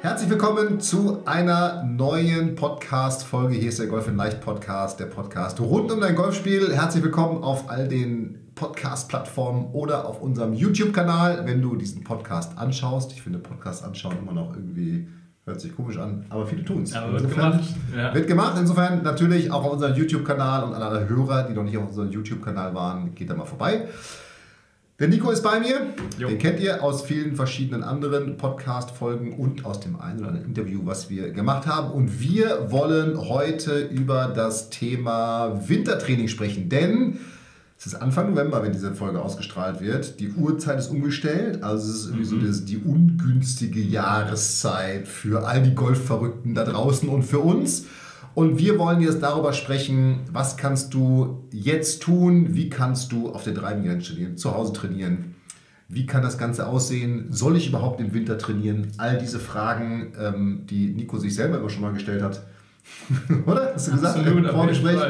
Herzlich willkommen zu einer neuen Podcast-Folge. Hier ist der Golf in Leicht Podcast, der Podcast rund um dein Golfspiel. Herzlich willkommen auf all den Podcast-Plattformen oder auf unserem YouTube-Kanal, wenn du diesen Podcast anschaust. Ich finde Podcast anschauen immer noch irgendwie hört sich komisch an, aber viele tun es. Wird gemacht. Ja. Wird gemacht. Insofern natürlich auch auf unserem YouTube-Kanal und an alle Hörer, die noch nicht auf unserem YouTube-Kanal waren, geht da mal vorbei. Der Nico ist bei mir. Jo. Den kennt ihr aus vielen verschiedenen anderen Podcast-Folgen und aus dem einen oder anderen Interview, was wir gemacht haben. Und wir wollen heute über das Thema Wintertraining sprechen, denn es ist Anfang November, wenn diese Folge ausgestrahlt wird. Die Uhrzeit ist umgestellt, also es ist irgendwie mhm. so die ungünstige Jahreszeit für all die Golfverrückten da draußen und für uns. Und wir wollen jetzt darüber sprechen, was kannst du jetzt tun, wie kannst du auf der Driving trainieren, zu Hause trainieren, wie kann das Ganze aussehen, soll ich überhaupt im Winter trainieren? All diese Fragen, ähm, die Nico sich selber immer schon mal gestellt hat. Oder? Hast du gesagt? Absolut, im Vorgespräch.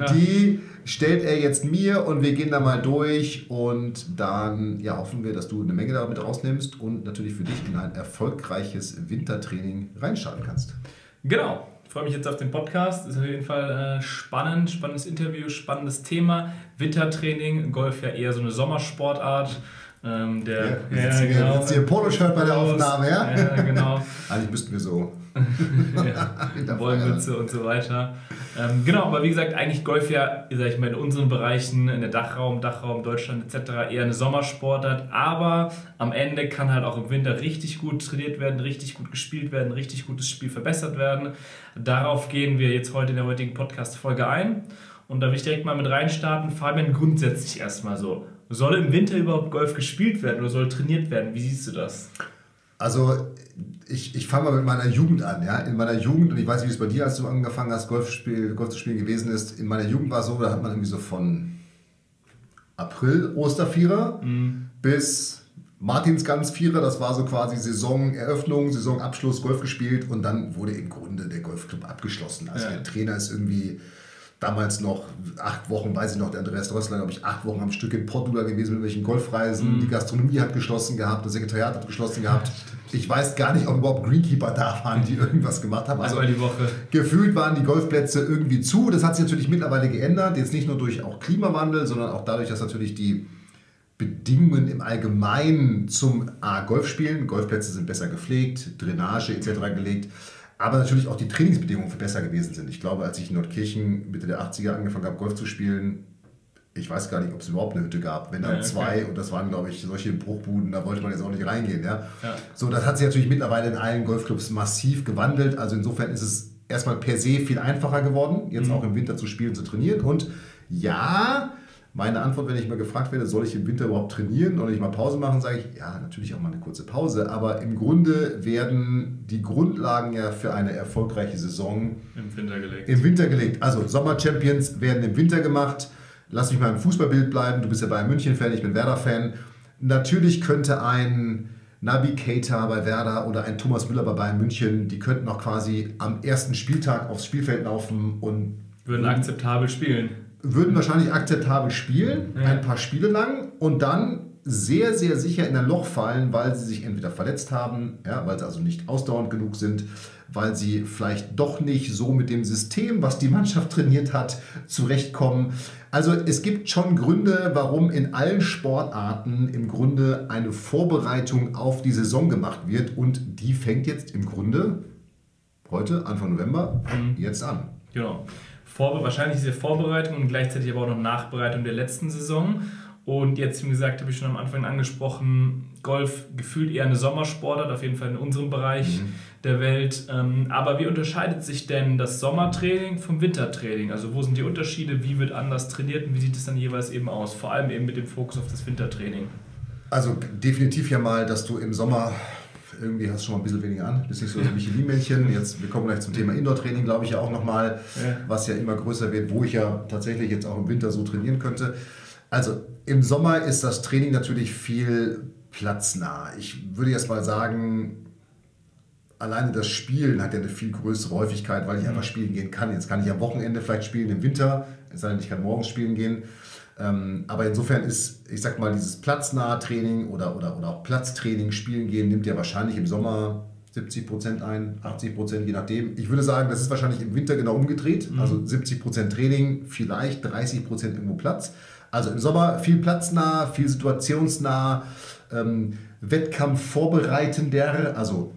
Ja, die stellt er jetzt mir und wir gehen da mal durch und dann ja, hoffen wir, dass du eine Menge damit rausnimmst und natürlich für dich in ein erfolgreiches Wintertraining reinstarten kannst. Genau freue mich jetzt auf den Podcast. Ist auf jeden Fall äh, spannend, spannendes Interview, spannendes Thema. Wintertraining, Golf ja eher so eine Sommersportart. Ähm, der, ja, ja, genau. Jetzt hier Poloshirt bei der Aufnahme, ja? Ja, genau. Eigentlich müssten wir so. ja, Wollmütze und so weiter. Ähm, genau, aber wie gesagt, eigentlich Golf ja, sag ich mal, in unseren Bereichen, in der Dachraum, Dachraum, Deutschland etc. eher eine Sommersportart, aber am Ende kann halt auch im Winter richtig gut trainiert werden, richtig gut gespielt werden, richtig gutes Spiel verbessert werden. Darauf gehen wir jetzt heute in der heutigen Podcast-Folge ein. Und da will ich direkt mal mit reinstarten. Fabian, grundsätzlich erstmal so. Soll im Winter überhaupt Golf gespielt werden oder soll trainiert werden? Wie siehst du das? Also ich, ich fange mal mit meiner Jugend an. Ja? In meiner Jugend, und ich weiß nicht, wie es bei dir, als du angefangen hast, Golf, spiel, Golf zu spielen gewesen ist, in meiner Jugend war es so, da hat man irgendwie so von April Ostervierer mhm. bis Martinsgansvierer, das war so quasi Saisoneröffnung, Saisonabschluss, Golf gespielt und dann wurde im Grunde der Golfclub abgeschlossen. Also ja. der Trainer ist irgendwie damals noch acht Wochen, weiß ich noch, der Andreas Rössler, glaube ich, acht Wochen am Stück in Portugal gewesen mit welchen Golfreisen. Mhm. Die Gastronomie hat geschlossen gehabt, das Sekretariat hat geschlossen gehabt. Ich weiß gar nicht, ob überhaupt Greenkeeper da waren, die irgendwas gemacht haben. Also die Woche. Gefühlt waren die Golfplätze irgendwie zu. Das hat sich natürlich mittlerweile geändert. Jetzt nicht nur durch auch Klimawandel, sondern auch dadurch, dass natürlich die Bedingungen im Allgemeinen zum A, Golfspielen, Golfplätze sind besser gepflegt, Drainage etc. gelegt, aber natürlich auch die Trainingsbedingungen für besser gewesen sind. Ich glaube, als ich in Nordkirchen Mitte der 80er angefangen habe, Golf zu spielen, ich weiß gar nicht, ob es überhaupt eine Hütte gab. Wenn dann ja, zwei, und das waren, glaube ich, solche Bruchbuden, da wollte man jetzt auch nicht reingehen. Ja? ja? So, das hat sich natürlich mittlerweile in allen Golfclubs massiv gewandelt. Also insofern ist es erstmal per se viel einfacher geworden, jetzt mhm. auch im Winter zu spielen, zu trainieren. Und ja, meine Antwort, wenn ich mal gefragt werde, soll ich im Winter überhaupt trainieren oder ich mal Pause machen, sage ich, ja, natürlich auch mal eine kurze Pause. Aber im Grunde werden die Grundlagen ja für eine erfolgreiche Saison im Winter gelegt. Im Winter gelegt. Also Sommer-Champions werden im Winter gemacht. Lass mich mal im Fußballbild bleiben. Du bist ja bei München-Fan, ich bin Werder-Fan. Natürlich könnte ein Nabi Keita bei Werder oder ein Thomas Müller bei Bayern München, die könnten auch quasi am ersten Spieltag aufs Spielfeld laufen und würden akzeptabel spielen würden wahrscheinlich akzeptabel spielen, ja. ein paar Spiele lang und dann sehr, sehr sicher in ein Loch fallen, weil sie sich entweder verletzt haben, ja, weil sie also nicht ausdauernd genug sind, weil sie vielleicht doch nicht so mit dem System, was die Mannschaft trainiert hat, zurechtkommen. Also es gibt schon Gründe, warum in allen Sportarten im Grunde eine Vorbereitung auf die Saison gemacht wird und die fängt jetzt im Grunde heute, Anfang November, mhm. jetzt an. Genau. Vor, wahrscheinlich diese Vorbereitung und gleichzeitig aber auch noch Nachbereitung der letzten Saison. Und jetzt, wie gesagt, habe ich schon am Anfang angesprochen, Golf gefühlt eher eine Sommersportart, auf jeden Fall in unserem Bereich. Mhm. der Welt. Ähm, aber wie unterscheidet sich denn das Sommertraining vom Wintertraining? Also wo sind die Unterschiede? Wie wird anders trainiert und wie sieht es dann jeweils eben aus? Vor allem eben mit dem Fokus auf das Wintertraining. Also definitiv ja mal, dass du im Sommer irgendwie hast du schon mal ein bisschen weniger an. Bist nicht so ein Michelin-Männchen. Jetzt, wir kommen gleich zum Thema Indoor-Training, glaube ich ja auch nochmal, ja. was ja immer größer wird, wo ich ja tatsächlich jetzt auch im Winter so trainieren könnte. Also im Sommer ist das Training natürlich viel platznah. Ich würde jetzt mal sagen, alleine das Spielen hat ja eine viel größere Häufigkeit, weil ich einfach spielen gehen kann. Jetzt kann ich am Wochenende vielleicht spielen im Winter, es sei denn, ich kann morgens spielen gehen. Ähm, aber insofern ist, ich sag mal, dieses platznahe Training oder, oder, oder auch Platztraining, Spielen gehen, nimmt ja wahrscheinlich im Sommer 70 Prozent ein, 80 Prozent, je nachdem. Ich würde sagen, das ist wahrscheinlich im Winter genau umgedreht. Mhm. Also 70 Prozent Training, vielleicht 30 Prozent irgendwo Platz. Also im Sommer viel platznah, viel situationsnah, ähm, Wettkampf vorbereitender, also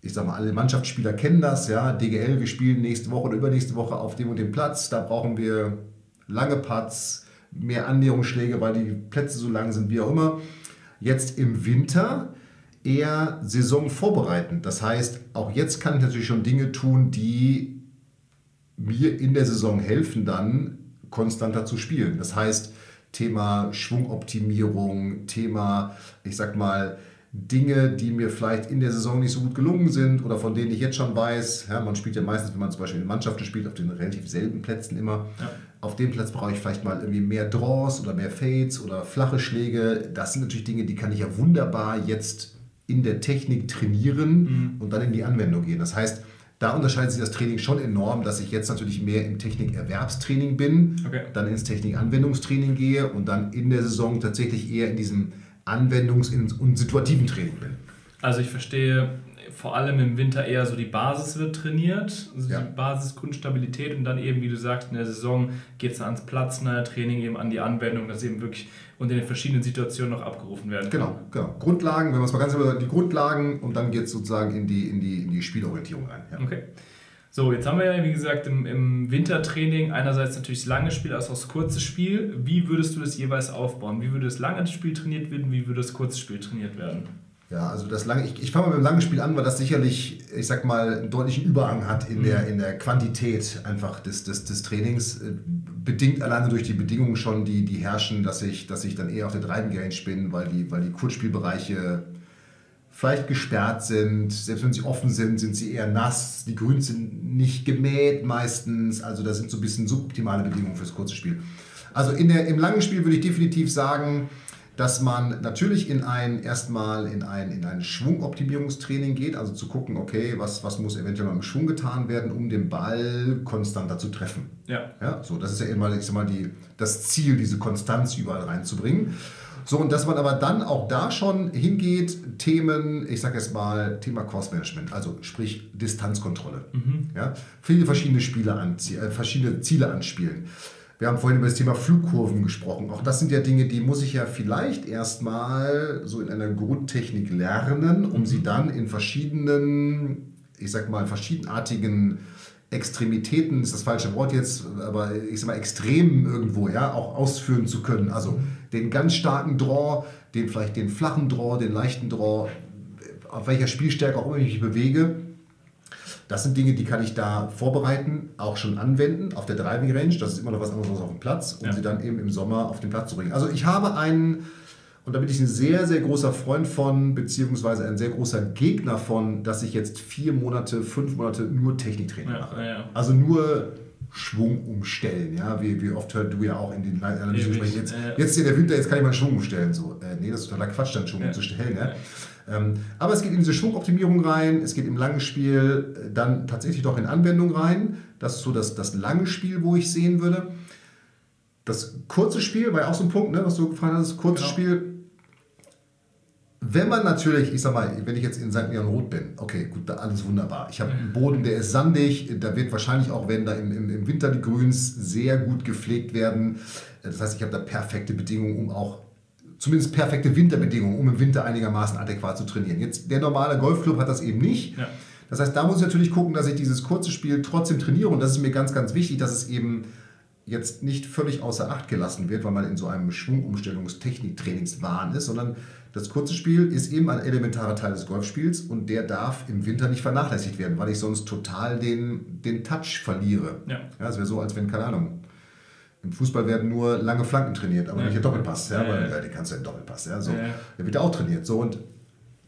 ich sag mal, alle Mannschaftsspieler kennen das, ja, DGL, wir spielen nächste Woche oder übernächste Woche auf dem und dem Platz, da brauchen wir lange Putts, mehr Annäherungsschläge, weil die Plätze so lang sind, wie auch immer. Jetzt im Winter eher Saison vorbereitend. Das heißt, auch jetzt kann ich natürlich schon Dinge tun, die mir in der Saison helfen, dann konstanter zu spielen. Das heißt, Thema Schwungoptimierung, Thema, ich sag mal, Dinge, die mir vielleicht in der Saison nicht so gut gelungen sind oder von denen ich jetzt schon weiß. Ja, man spielt ja meistens, wenn man zum Beispiel in Mannschaften spielt, auf den relativ selben Plätzen immer. Ja. Auf dem Platz brauche ich vielleicht mal irgendwie mehr Draws oder mehr Fades oder flache Schläge. Das sind natürlich Dinge, die kann ich ja wunderbar jetzt in der Technik trainieren mhm. und dann in die Anwendung gehen. Das heißt, da unterscheidet sich das Training schon enorm, dass ich jetzt natürlich mehr im Technikerwerbstraining bin, okay. dann ins Technikanwendungstraining gehe und dann in der Saison tatsächlich eher in diesem Anwendungs- und situativen Training bin. Also ich verstehe, vor allem im Winter eher so die Basis wird trainiert, also ja. die Basis Grundstabilität und dann eben, wie du sagst, in der Saison geht es ans Platz, nahe Training eben an die Anwendung, dass eben wirklich unter den verschiedenen Situationen noch abgerufen werden kann. Genau, genau. Grundlagen, wenn man es mal ganz über die Grundlagen und dann geht es sozusagen in die, in, die, in die Spielorientierung rein. Ja. Okay. So, jetzt haben wir ja, wie gesagt, im, im Wintertraining einerseits natürlich das lange Spiel, als auch das kurze Spiel. Wie würdest du das jeweils aufbauen? Wie würde das lange Spiel trainiert werden? Wie würde das kurze Spiel trainiert werden? Ja, also das lange, ich, ich fange mal mit dem langen Spiel an, weil das sicherlich, ich sag mal, einen deutlichen Überhang hat in, mhm. der, in der Quantität einfach des, des, des Trainings. Äh, bedingt alleine durch die Bedingungen schon, die, die herrschen, dass ich, dass ich dann eher auf der Driving Range bin, weil die, weil die Kurzspielbereiche vielleicht gesperrt sind. Selbst wenn sie offen sind, sind sie eher nass. Die Grüns sind nicht gemäht meistens. Also da sind so ein bisschen suboptimale Bedingungen fürs kurze Spiel. Also in der, im langen Spiel würde ich definitiv sagen, dass man natürlich in ein erstmal in ein, in ein Schwungoptimierungstraining geht, also zu gucken, okay, was, was muss eventuell mal im Schwung getan werden, um den Ball konstanter zu treffen. Ja. ja so, das ist ja immer, ich sag mal, die, das Ziel, diese Konstanz überall reinzubringen. So, und dass man aber dann auch da schon hingeht, Themen, ich sage jetzt mal, Thema Course Management, also sprich Distanzkontrolle. Mhm. Ja, viele verschiedene Spiele anzie äh, verschiedene Ziele anspielen. Wir haben vorhin über das Thema Flugkurven gesprochen. Auch das sind ja Dinge, die muss ich ja vielleicht erstmal so in einer Grundtechnik lernen, um sie dann in verschiedenen, ich sag mal, verschiedenartigen Extremitäten ist das falsche Wort jetzt, aber ich sag mal Extremen irgendwo, ja, auch ausführen zu können. Also den ganz starken Draw, den vielleicht den flachen Draw, den leichten Draw, auf welcher Spielstärke auch immer ich mich bewege. Das sind Dinge, die kann ich da vorbereiten, auch schon anwenden auf der Driving Range. Das ist immer noch was anderes als auf dem Platz, um ja. sie dann eben im Sommer auf den Platz zu bringen. Also ich habe einen und da bin ich ein sehr, sehr großer Freund von, beziehungsweise ein sehr großer Gegner von, dass ich jetzt vier Monate, fünf Monate nur Techniktraining ja, mache. Ja. Also nur Schwung umstellen. Ja? Wie, wie oft hört du ja auch in den Analysen sprechen, jetzt, jetzt ist der Winter, jetzt kann ich mal Schwung umstellen. So, äh, nee, das ist totaler Quatsch, dann Schwung ja. umzustellen. Ja? Ähm, aber es geht in diese Schwungoptimierung rein, es geht im langen Spiel äh, dann tatsächlich doch in Anwendung rein. Das ist so das, das lange Spiel, wo ich sehen würde. Das kurze Spiel war ja auch so ein Punkt, ne, was du gefragt hast. Das kurze genau. Spiel wenn man natürlich, ich sag mal, wenn ich jetzt in St. Leon Roth bin, okay, gut, da alles wunderbar. Ich habe einen Boden, der ist sandig, da wird wahrscheinlich auch, wenn da im, im, Winter die Grüns sehr gut gepflegt werden. Das heißt, ich habe da perfekte Bedingungen, um auch, zumindest perfekte Winterbedingungen, um im Winter einigermaßen adäquat zu trainieren. Jetzt, der normale Golfclub hat das eben nicht. Ja. Das heißt, da muss ich natürlich gucken, dass ich dieses kurze Spiel trotzdem trainiere und das ist mir ganz, ganz wichtig, dass es eben jetzt nicht völlig außer Acht gelassen wird, weil man in so einem Schwungumstellungstechnik-Trainingswahn ist, sondern das kurze Spiel ist eben ein elementarer Teil des Golfspiels und der darf im Winter nicht vernachlässigt werden, weil ich sonst total den, den Touch verliere. Ja. Ja, es wäre so, als wenn, keine Ahnung, im Fußball werden nur lange Flanken trainiert, aber ja. nicht der Doppelpass. Ja, ja, weil, ja. den kannst du ja Doppelpass. Ja, so. Der wird ja auch trainiert. So, und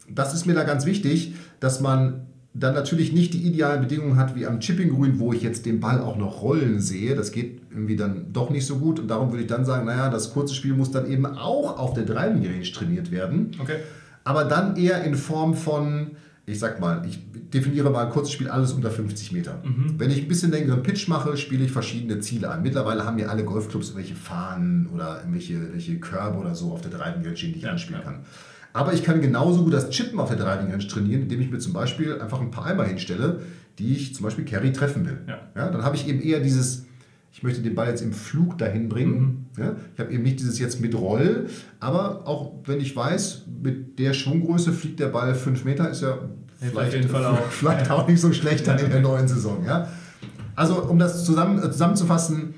das ist mir da ganz wichtig, dass man dann natürlich nicht die idealen Bedingungen hat wie am Chipping-Grün, wo ich jetzt den Ball auch noch rollen sehe. Das geht irgendwie dann doch nicht so gut. Und darum würde ich dann sagen, naja, das kurze Spiel muss dann eben auch auf der Driving Range trainiert werden. Okay. Aber dann eher in Form von, ich sag mal, ich definiere mal kurzes Spiel alles unter 50 Meter. Mhm. Wenn ich ein bisschen längeren Pitch mache, spiele ich verschiedene Ziele an. Mittlerweile haben ja alle Golfclubs irgendwelche Fahnen oder irgendwelche, irgendwelche Körbe oder so auf der Driving Range, die ich ja, anspielen ja. kann. Aber ich kann genauso gut das Chippen auf der Driving Range trainieren, indem ich mir zum Beispiel einfach ein paar Eimer hinstelle, die ich zum Beispiel Carry treffen will. Ja. ja dann habe ich eben eher dieses, ich möchte den Ball jetzt im Flug dahin bringen. Mhm. Ja, ich habe eben nicht dieses jetzt mit Roll, aber auch wenn ich weiß, mit der Schwunggröße fliegt der Ball 5 Meter, ist ja vielleicht, auch. vielleicht auch nicht so schlecht dann in der neuen Saison. Ja? Also um das zusammen, äh, zusammenzufassen,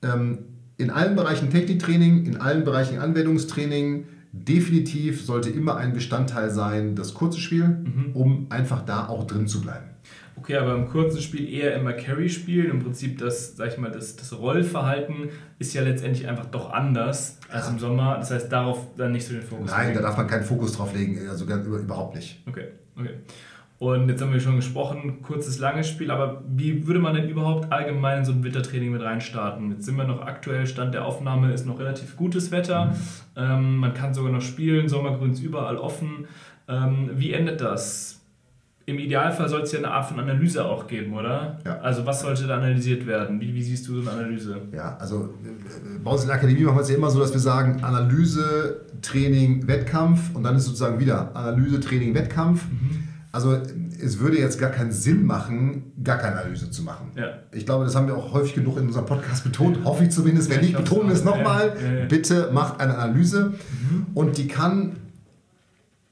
ähm, in allen Bereichen Techniktraining, in allen Bereichen Anwendungstraining, definitiv sollte immer ein Bestandteil sein, das kurze Spiel, mhm. um einfach da auch drin zu bleiben. Okay, aber im kurzen Spiel eher immer Carry spielen. Im Prinzip das, sag ich mal, das, das Rollverhalten ist ja letztendlich einfach doch anders ja. als im Sommer. Das heißt, darauf dann nicht so den Fokus Nein, legen. da darf man keinen Fokus drauf legen, also überhaupt nicht. Okay, okay. Und jetzt haben wir schon gesprochen, kurzes, langes Spiel, aber wie würde man denn überhaupt allgemein in so ein Wintertraining mit reinstarten? Jetzt sind wir noch aktuell, Stand der Aufnahme ist noch relativ gutes Wetter. Mhm. Ähm, man kann sogar noch spielen, Sommergrüns überall offen. Ähm, wie endet das? Im Idealfall soll es ja eine Art von Analyse auch geben, oder? Ja. Also was sollte da analysiert werden? Wie, wie siehst du so eine Analyse? Ja, also bei uns in der Akademie machen wir es ja immer so, dass wir sagen Analyse, Training, Wettkampf und dann ist sozusagen wieder Analyse, Training, Wettkampf. Mhm. Also es würde jetzt gar keinen Sinn machen, gar keine Analyse zu machen. Ja. Ich glaube, das haben wir auch häufig genug in unserem Podcast betont, hoffe ich zumindest. Wenn ja, nicht, betonen wir es nochmal. Bitte macht eine Analyse mhm. und die kann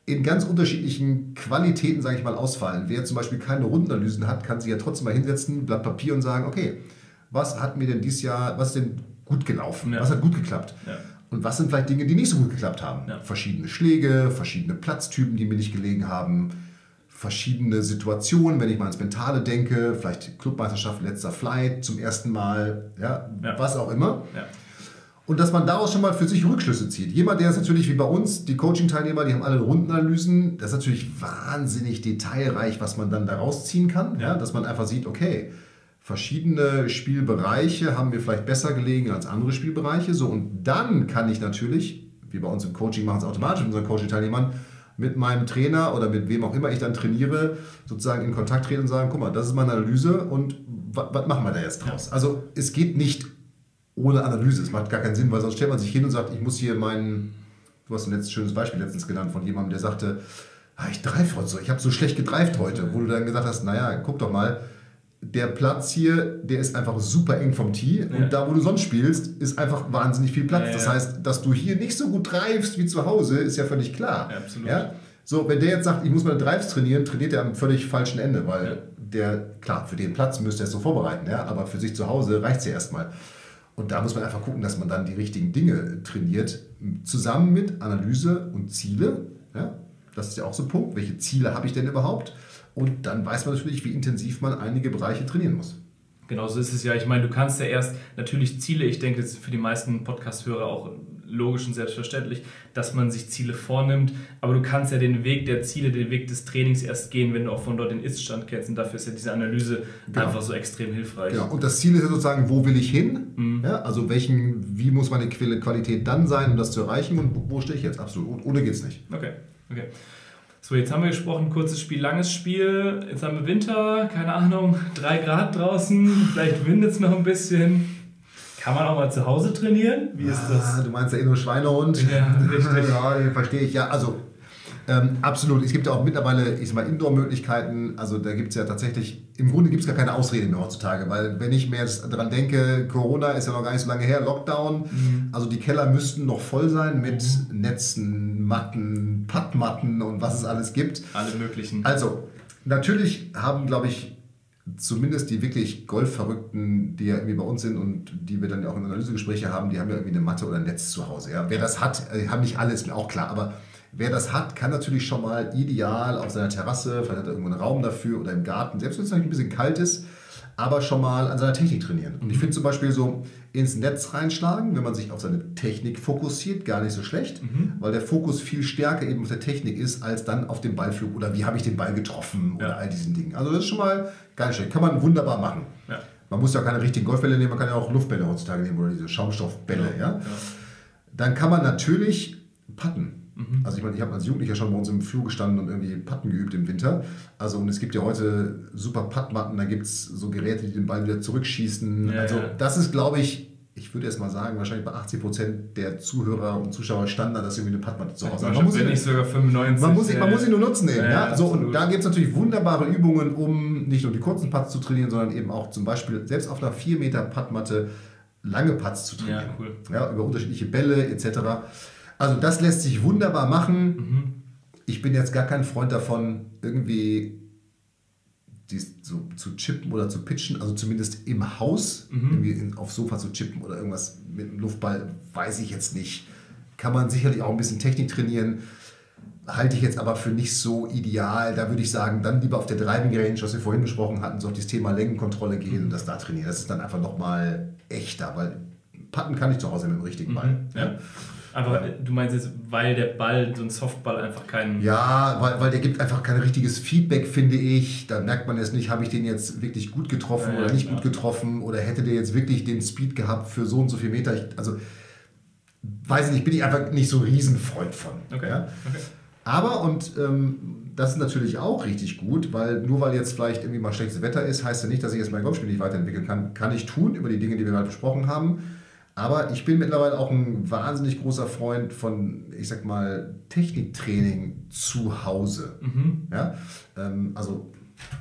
in ganz unterschiedlichen Qualitäten, sage ich mal, ausfallen. Wer zum Beispiel keine Rundenanalysen hat, kann sich ja trotzdem mal hinsetzen, Blatt Papier und sagen, okay, was hat mir denn dieses Jahr, was ist denn gut gelaufen? Was hat gut geklappt? Und was sind vielleicht Dinge, die nicht so gut geklappt haben? Verschiedene Schläge, verschiedene Platztypen, die mir nicht gelegen haben verschiedene Situationen, wenn ich mal ans Mentale denke, vielleicht Clubmeisterschaft, letzter Flight zum ersten Mal, ja, ja. was auch immer. Ja. Und dass man daraus schon mal für sich Rückschlüsse zieht. Jemand, der ist natürlich wie bei uns, die Coaching-Teilnehmer, die haben alle Rundenanalysen. Das ist natürlich wahnsinnig detailreich, was man dann daraus ziehen kann. Ja. dass man einfach sieht, okay, verschiedene Spielbereiche haben mir vielleicht besser gelegen als andere Spielbereiche. So, und dann kann ich natürlich, wie bei uns im Coaching machen es automatisch mit unseren Coaching-Teilnehmern, mit meinem Trainer oder mit wem auch immer ich dann trainiere, sozusagen in Kontakt treten und sagen, guck mal, das ist meine Analyse und was machen wir da jetzt draus? Also es geht nicht ohne Analyse. Es macht gar keinen Sinn, weil sonst stellt man sich hin und sagt, ich muss hier meinen, du hast ein letztes schönes Beispiel letztens genannt von jemandem, der sagte, ah, ich dreife heute so, ich habe so schlecht gedreift heute, wo du dann gesagt hast, naja, guck doch mal, der Platz hier, der ist einfach super eng vom Tee ja. und da, wo du sonst spielst, ist einfach wahnsinnig viel Platz. Ja, ja. Das heißt, dass du hier nicht so gut treibst wie zu Hause, ist ja völlig klar. absolut. Ja? So, wenn der jetzt sagt, ich muss meine Drives trainieren, trainiert er am völlig falschen Ende, weil der, klar, für den Platz müsste er es so vorbereiten, ja, aber für sich zu Hause reicht es ja erstmal. Und da muss man einfach gucken, dass man dann die richtigen Dinge trainiert, zusammen mit Analyse und Ziele. Ja? Das ist ja auch so ein Punkt. Welche Ziele habe ich denn überhaupt? Und dann weiß man natürlich, wie intensiv man einige Bereiche trainieren muss. Genau so ist es ja. Ich meine, du kannst ja erst natürlich Ziele, ich denke, das ist für die meisten Podcast-Hörer auch logisch und selbstverständlich, dass man sich Ziele vornimmt, aber du kannst ja den Weg der Ziele, den Weg des Trainings erst gehen, wenn du auch von dort den Ist-Stand kennst und dafür ist ja diese Analyse genau. einfach so extrem hilfreich. Genau. Und das Ziel ist ja sozusagen, wo will ich hin? Mhm. Ja, also welchen, wie muss meine Qualität dann sein, um das zu erreichen und wo stehe ich jetzt? Absolut. Ohne geht es nicht. Okay, okay. So, jetzt haben wir gesprochen, kurzes Spiel, langes Spiel. Jetzt haben wir Winter, keine Ahnung, drei Grad draußen, vielleicht windet es noch ein bisschen. Kann man auch mal zu Hause trainieren? Wie ist das? Ah, du meinst ja eh nur Schweinehund. Ja, richtig. ja, verstehe ich. Ja, also ähm, absolut. Es gibt ja auch mittlerweile, ich sag mal, Indoor-Möglichkeiten. Also da gibt es ja tatsächlich, im Grunde gibt es gar keine Ausrede mehr heutzutage, weil wenn ich mir jetzt daran denke, Corona ist ja noch gar nicht so lange her, Lockdown, mhm. also die Keller müssten noch voll sein mit mhm. Netzen, Matten, Pattmatten und was es alles gibt. Alle möglichen. Also, natürlich haben, glaube ich, zumindest die wirklich Golfverrückten, die ja irgendwie bei uns sind und die wir dann auch in Analysegespräche haben, die haben ja irgendwie eine Matte oder ein Netz zu Hause. Ja? Wer das hat, äh, haben nicht alle, ist mir auch klar, aber wer das hat, kann natürlich schon mal ideal auf seiner Terrasse, vielleicht hat er irgendwo einen Raum dafür oder im Garten, selbst wenn es ein bisschen kalt ist, aber schon mal an seiner Technik trainieren. Und ich finde zum Beispiel so ins Netz reinschlagen, wenn man sich auf seine Technik fokussiert, gar nicht so schlecht, mhm. weil der Fokus viel stärker eben auf der Technik ist, als dann auf dem Ballflug oder wie habe ich den Ball getroffen ja. oder all diesen Dingen. Also das ist schon mal gar nicht schlecht. Kann man wunderbar machen. Ja. Man muss ja keine richtigen Golfbälle nehmen, man kann ja auch Luftbälle heutzutage nehmen oder diese Schaumstoffbälle. Ja. ja. Dann kann man natürlich putten. Mhm. Also ich meine, ich habe als Jugendlicher schon bei uns im Flur gestanden und irgendwie Patten geübt im Winter. Also und es gibt ja heute super Puttmatten, da gibt es so Geräte, die den Ball wieder zurückschießen. Ja, also ja. das ist, glaube ich, ich würde erst mal sagen, wahrscheinlich bei 80 Prozent der Zuhörer und Zuschauer Standard, dass irgendwie eine Puttmatte zu Hause haben. Man muss wenn nicht sogar 95. Man muss, sie, man muss sie nur nutzen eben. Ja, ja? So, und da gibt es natürlich wunderbare Übungen, um nicht nur die kurzen Putts zu trainieren, sondern eben auch zum Beispiel selbst auf einer 4 Meter Puttmatte lange Putts zu trainieren. Ja, cool. ja, über unterschiedliche Bälle etc. Also das lässt sich wunderbar machen. Mhm. Ich bin jetzt gar kein Freund davon, irgendwie dies so zu chippen oder zu pitchen, also zumindest im Haus, mhm. irgendwie in, aufs Sofa zu chippen oder irgendwas mit einem Luftball, weiß ich jetzt nicht. Kann man sicherlich auch ein bisschen Technik trainieren. Halte ich jetzt aber für nicht so ideal. Da würde ich sagen, dann lieber auf der Driving Range, was wir vorhin besprochen hatten, so auf das Thema Längenkontrolle gehen mhm. und das da trainieren. Das ist dann einfach nochmal echter, weil Patten kann ich zu Hause mit dem richtigen Ball. Mhm. Ja. Aber du meinst jetzt, weil der Ball, so ein Softball einfach keinen. Ja, weil, weil der gibt einfach kein richtiges Feedback, finde ich. Da merkt man jetzt nicht, habe ich den jetzt wirklich gut getroffen ja, oder nicht klar. gut getroffen oder hätte der jetzt wirklich den Speed gehabt für so und so viel Meter. Ich, also, weiß ich nicht, bin ich einfach nicht so ein Riesenfreund von. Okay. Ja? okay. Aber, und ähm, das ist natürlich auch richtig gut, weil nur weil jetzt vielleicht irgendwie mal schlechtes Wetter ist, heißt ja nicht, dass ich jetzt mein Golfspiel nicht weiterentwickeln kann. Kann ich tun über die Dinge, die wir gerade besprochen haben. Aber ich bin mittlerweile auch ein wahnsinnig großer Freund von, ich sag mal, Techniktraining zu Hause. Mhm. Ja? Ähm, also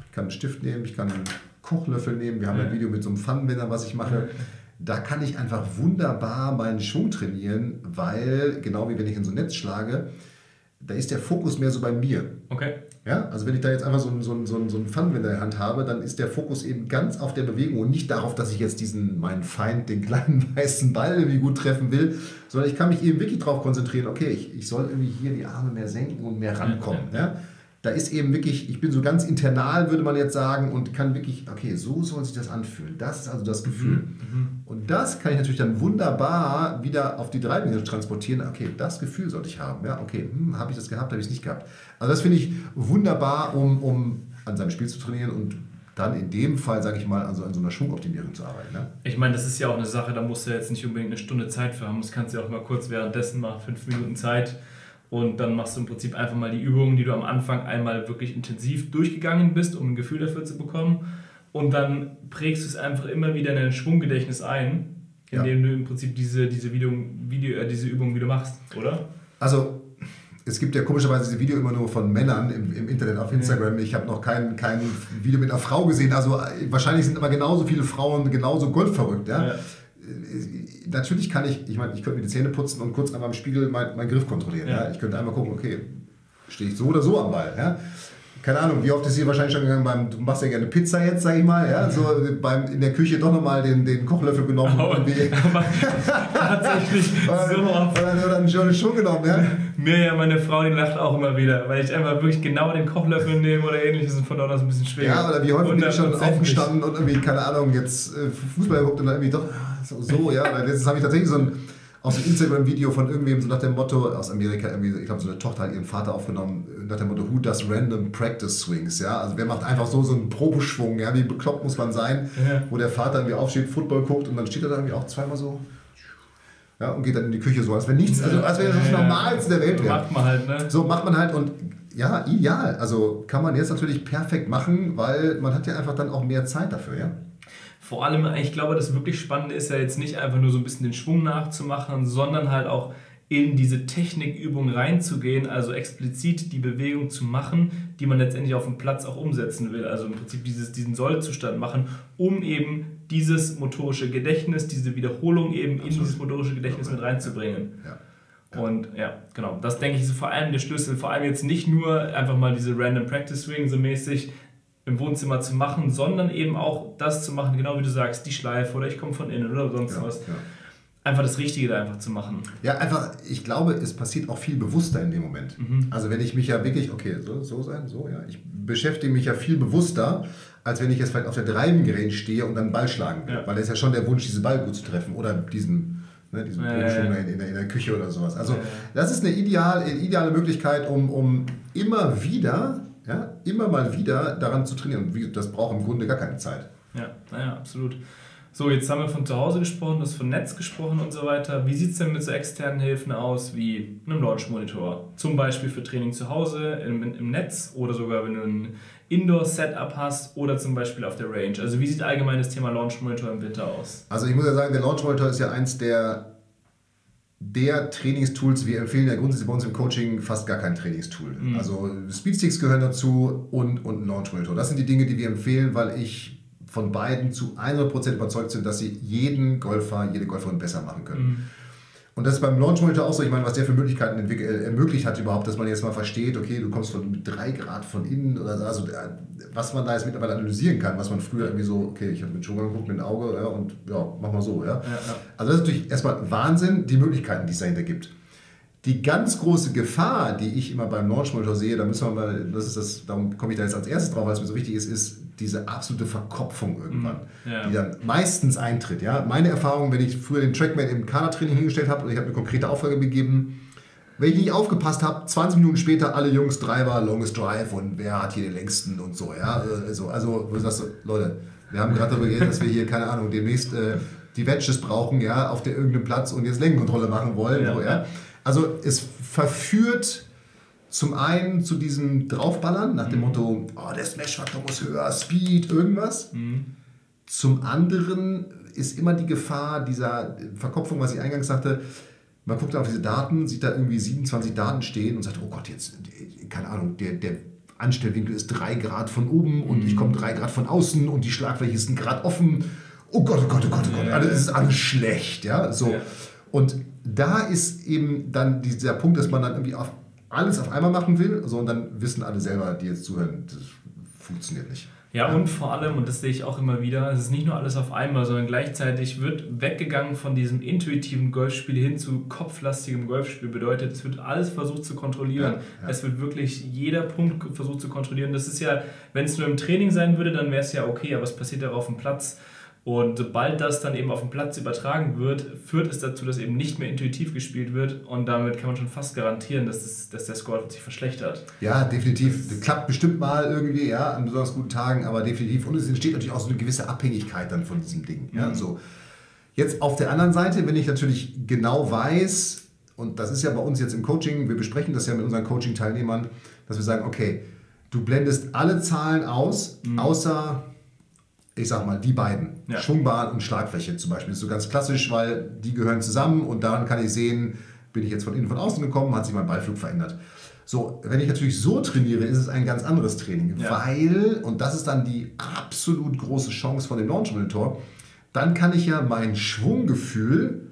ich kann einen Stift nehmen, ich kann einen Kochlöffel nehmen. Wir haben ja. ein Video mit so einem Pfannenwender, was ich mache. Da kann ich einfach wunderbar meinen Schwung trainieren, weil, genau wie wenn ich in so ein Netz schlage, da ist der Fokus mehr so bei mir. Okay. Ja, also wenn ich da jetzt einfach so einen, so einen, so einen, so einen Pfannenwender in der Hand habe, dann ist der Fokus eben ganz auf der Bewegung und nicht darauf, dass ich jetzt diesen, meinen Feind, den kleinen weißen Ball irgendwie gut treffen will, sondern ich kann mich eben wirklich darauf konzentrieren, okay, ich, ich soll irgendwie hier die Arme mehr senken und mehr rankommen. Ja, ja da ist eben wirklich, ich bin so ganz internal, würde man jetzt sagen, und kann wirklich, okay, so soll sich das anfühlen. Das ist also das Gefühl. Mhm. mhm. Und das kann ich natürlich dann wunderbar wieder auf die Dreiblinge transportieren. Okay, das Gefühl sollte ich haben. Ja, okay, hm, habe ich das gehabt, habe ich es nicht gehabt. Also das finde ich wunderbar, um, um an seinem Spiel zu trainieren und dann in dem Fall, sage ich mal, an so, an so einer Schwungoptimierung zu arbeiten. Ne? Ich meine, das ist ja auch eine Sache, da musst du jetzt nicht unbedingt eine Stunde Zeit für haben. Das kannst du ja auch mal kurz währenddessen mal fünf Minuten Zeit und dann machst du im Prinzip einfach mal die Übungen, die du am Anfang einmal wirklich intensiv durchgegangen bist, um ein Gefühl dafür zu bekommen. Und dann prägst du es einfach immer wieder in dein Schwunggedächtnis ein, indem ja. du im Prinzip diese, diese, Video, Video, äh, diese Übung wieder machst, oder? Also es gibt ja komischerweise diese Video immer nur von Männern im, im Internet auf Instagram. Ich habe noch kein, kein Video mit einer Frau gesehen. Also äh, wahrscheinlich sind immer genauso viele Frauen genauso golfverrückt. Ja? ja natürlich kann ich, ich meine, ich könnte mir die Zähne putzen und kurz einmal im Spiegel meinen mein Griff kontrollieren. Ja. ja. Ich könnte einmal gucken, okay, stehe ich so oder so am Ball. Ja? Keine Ahnung, wie oft ist hier wahrscheinlich schon gegangen beim, du machst ja gerne Pizza jetzt, sag ich mal, ja, so beim, in der Küche doch nochmal den, den Kochlöffel genommen. Aber tatsächlich so oft. Oder, dann schon, schon genommen, ja. Mir ja, meine Frau, die lacht auch immer wieder, weil ich einfach wirklich genau den Kochlöffel nehme oder ähnliches und von dort aus ein bisschen schwer. Ja, oder wie häufig bin ich schon aufgestanden und irgendwie, keine Ahnung, jetzt äh, Fußball geguckt und dann irgendwie doch, so, so ja. Letztens habe ich tatsächlich so ein, auch so Instagram-Video von irgendwem so nach dem Motto, aus Amerika irgendwie, ich glaube, so eine Tochter hat ihren Vater aufgenommen, nach dem Motto, who does random practice swings, ja. Also wer macht einfach so, so einen Probeschwung, ja, wie bekloppt muss man sein, ja. wo der Vater irgendwie aufsteht, Football guckt und dann steht er da irgendwie auch zweimal so ja, und geht dann in die Küche so, als wenn nichts, also als wäre das das Normalste der Welt wäre. Macht man halt, ne? So macht man halt und ja, ideal. Also kann man jetzt natürlich perfekt machen, weil man hat ja einfach dann auch mehr Zeit dafür, ja. Vor allem, ich glaube, das wirklich Spannende ist ja jetzt nicht einfach nur so ein bisschen den Schwung nachzumachen, sondern halt auch in diese Technikübung reinzugehen, also explizit die Bewegung zu machen, die man letztendlich auf dem Platz auch umsetzen will. Also im Prinzip dieses, diesen Sollzustand machen, um eben dieses motorische Gedächtnis, diese Wiederholung eben Absolut. in dieses motorische Gedächtnis mit reinzubringen. Ja. Ja. Und ja, genau, das denke ich ist vor allem der Schlüssel. Vor allem jetzt nicht nur einfach mal diese Random Practice Swing so mäßig, im Wohnzimmer zu machen, sondern eben auch das zu machen, genau wie du sagst, die Schleife oder ich komme von innen oder sonst ja, was. Ja. Einfach das Richtige da einfach zu machen. Ja, einfach, ich glaube, es passiert auch viel bewusster in dem Moment. Mhm. Also wenn ich mich ja wirklich, okay, so, so sein, so, ja, ich beschäftige mich ja viel bewusster, als wenn ich jetzt vielleicht auf der Range stehe und dann einen Ball schlagen will. Ja. Weil das ist ja schon der Wunsch, diesen Ball gut zu treffen oder diesen, ne, diesen ja, ja, in, in, der, Küche oder sowas. Also das ist eine ideal, ideale Möglichkeit, um, um immer wieder ja, immer mal wieder daran zu trainieren. Und das braucht im Grunde gar keine Zeit. Ja, naja, absolut. So, jetzt haben wir von zu Hause gesprochen, das von Netz gesprochen und so weiter. Wie sieht es denn mit so externen Hilfen aus, wie einem Launch-Monitor? Zum Beispiel für Training zu Hause im, im Netz oder sogar wenn du ein Indoor-Setup hast oder zum Beispiel auf der Range. Also wie sieht allgemein das Thema Launch-Monitor im Winter aus? Also ich muss ja sagen, der Launch-Monitor ist ja eins der der Trainingstools, wir empfehlen ja grundsätzlich bei uns im Coaching fast gar kein Trainingstool. Mhm. Also Speedsticks gehören dazu und, und ein Launch Monitor. Das sind die Dinge, die wir empfehlen, weil ich von beiden zu 100% überzeugt bin, dass sie jeden Golfer, jede Golferin besser machen können. Mhm. Und das ist beim Launch Monitor auch so, ich meine, was der für Möglichkeiten äh, ermöglicht hat überhaupt, dass man jetzt mal versteht, okay, du kommst von 3 Grad von innen oder so, also was man da jetzt mittlerweile analysieren kann, was man früher irgendwie so, okay, ich habe mit Schuhe geguckt, mit dem Auge ja, und ja, mach mal so. Ja. ja, ja. Also das ist natürlich erstmal Wahnsinn, die Möglichkeiten, die es dahinter gibt. Die ganz große Gefahr, die ich immer beim Launch Monitor sehe, da müssen wir mal, das ist das, darum komme ich da jetzt als erstes drauf, weil es mir so wichtig ist, ist diese absolute Verkopfung irgendwann, mhm. ja. die dann meistens eintritt. Ja? Meine Erfahrung, wenn ich früher den Trackman im Kadertraining hingestellt habe und ich habe eine konkrete Aufgabe gegeben, wenn ich nicht aufgepasst habe, 20 Minuten später alle Jungs Driver, Longest Drive und wer hat hier den längsten und so. Ja? Also, also wo sagst du, Leute, wir haben gerade darüber geredet, dass wir hier, keine Ahnung, demnächst äh, die Wedges brauchen, ja, auf der irgendeinem Platz und jetzt Längenkontrolle machen wollen. Ja. So, ja? Also es verführt zum einen zu diesem Draufballern nach dem mhm. Motto, oh, der Smash-Faktor muss höher, Speed, irgendwas. Mhm. Zum anderen ist immer die Gefahr dieser Verkopfung, was ich eingangs sagte, man guckt auf diese Daten, sieht da irgendwie 27 Daten stehen und sagt, oh Gott, jetzt, keine Ahnung, der, der Anstellwinkel ist 3 Grad von oben und mhm. ich komme 3 Grad von außen und die Schlagfläche ist ein Grad offen. Oh Gott, oh Gott, oh Gott, oh Gott, alles ist alles schlecht, ja, so. Ja. Und da ist eben dann dieser Punkt, dass man dann irgendwie auf alles auf einmal machen will, so und dann wissen alle selber, die jetzt zuhören, das funktioniert nicht. Ja, und vor allem, und das sehe ich auch immer wieder, es ist nicht nur alles auf einmal, sondern gleichzeitig wird weggegangen von diesem intuitiven Golfspiel hin zu kopflastigem Golfspiel. Bedeutet, es wird alles versucht zu kontrollieren. Ja, ja. Es wird wirklich jeder Punkt versucht zu kontrollieren. Das ist ja, wenn es nur im Training sein würde, dann wäre es ja okay, aber es passiert ja auf dem Platz. Und sobald das dann eben auf dem Platz übertragen wird, führt es dazu, dass eben nicht mehr intuitiv gespielt wird. Und damit kann man schon fast garantieren, dass, das, dass der Score sich verschlechtert. Ja, definitiv. Das klappt bestimmt mal irgendwie, ja, an besonders guten Tagen, aber definitiv. Und es entsteht natürlich auch so eine gewisse Abhängigkeit dann von diesem Ding. Ja, mhm. so. Jetzt auf der anderen Seite, wenn ich natürlich genau weiß, und das ist ja bei uns jetzt im Coaching, wir besprechen das ja mit unseren Coaching-Teilnehmern, dass wir sagen, okay, du blendest alle Zahlen aus, mhm. außer ich sag mal, die beiden, ja. Schwungbahn und Schlagfläche zum Beispiel. Das ist so ganz klassisch, weil die gehören zusammen und daran kann ich sehen, bin ich jetzt von innen, von außen gekommen, hat sich mein Ballflug verändert. So, wenn ich natürlich so trainiere, ist es ein ganz anderes Training, ja. weil, und das ist dann die absolut große Chance von dem Launch Monitor, dann kann ich ja mein Schwunggefühl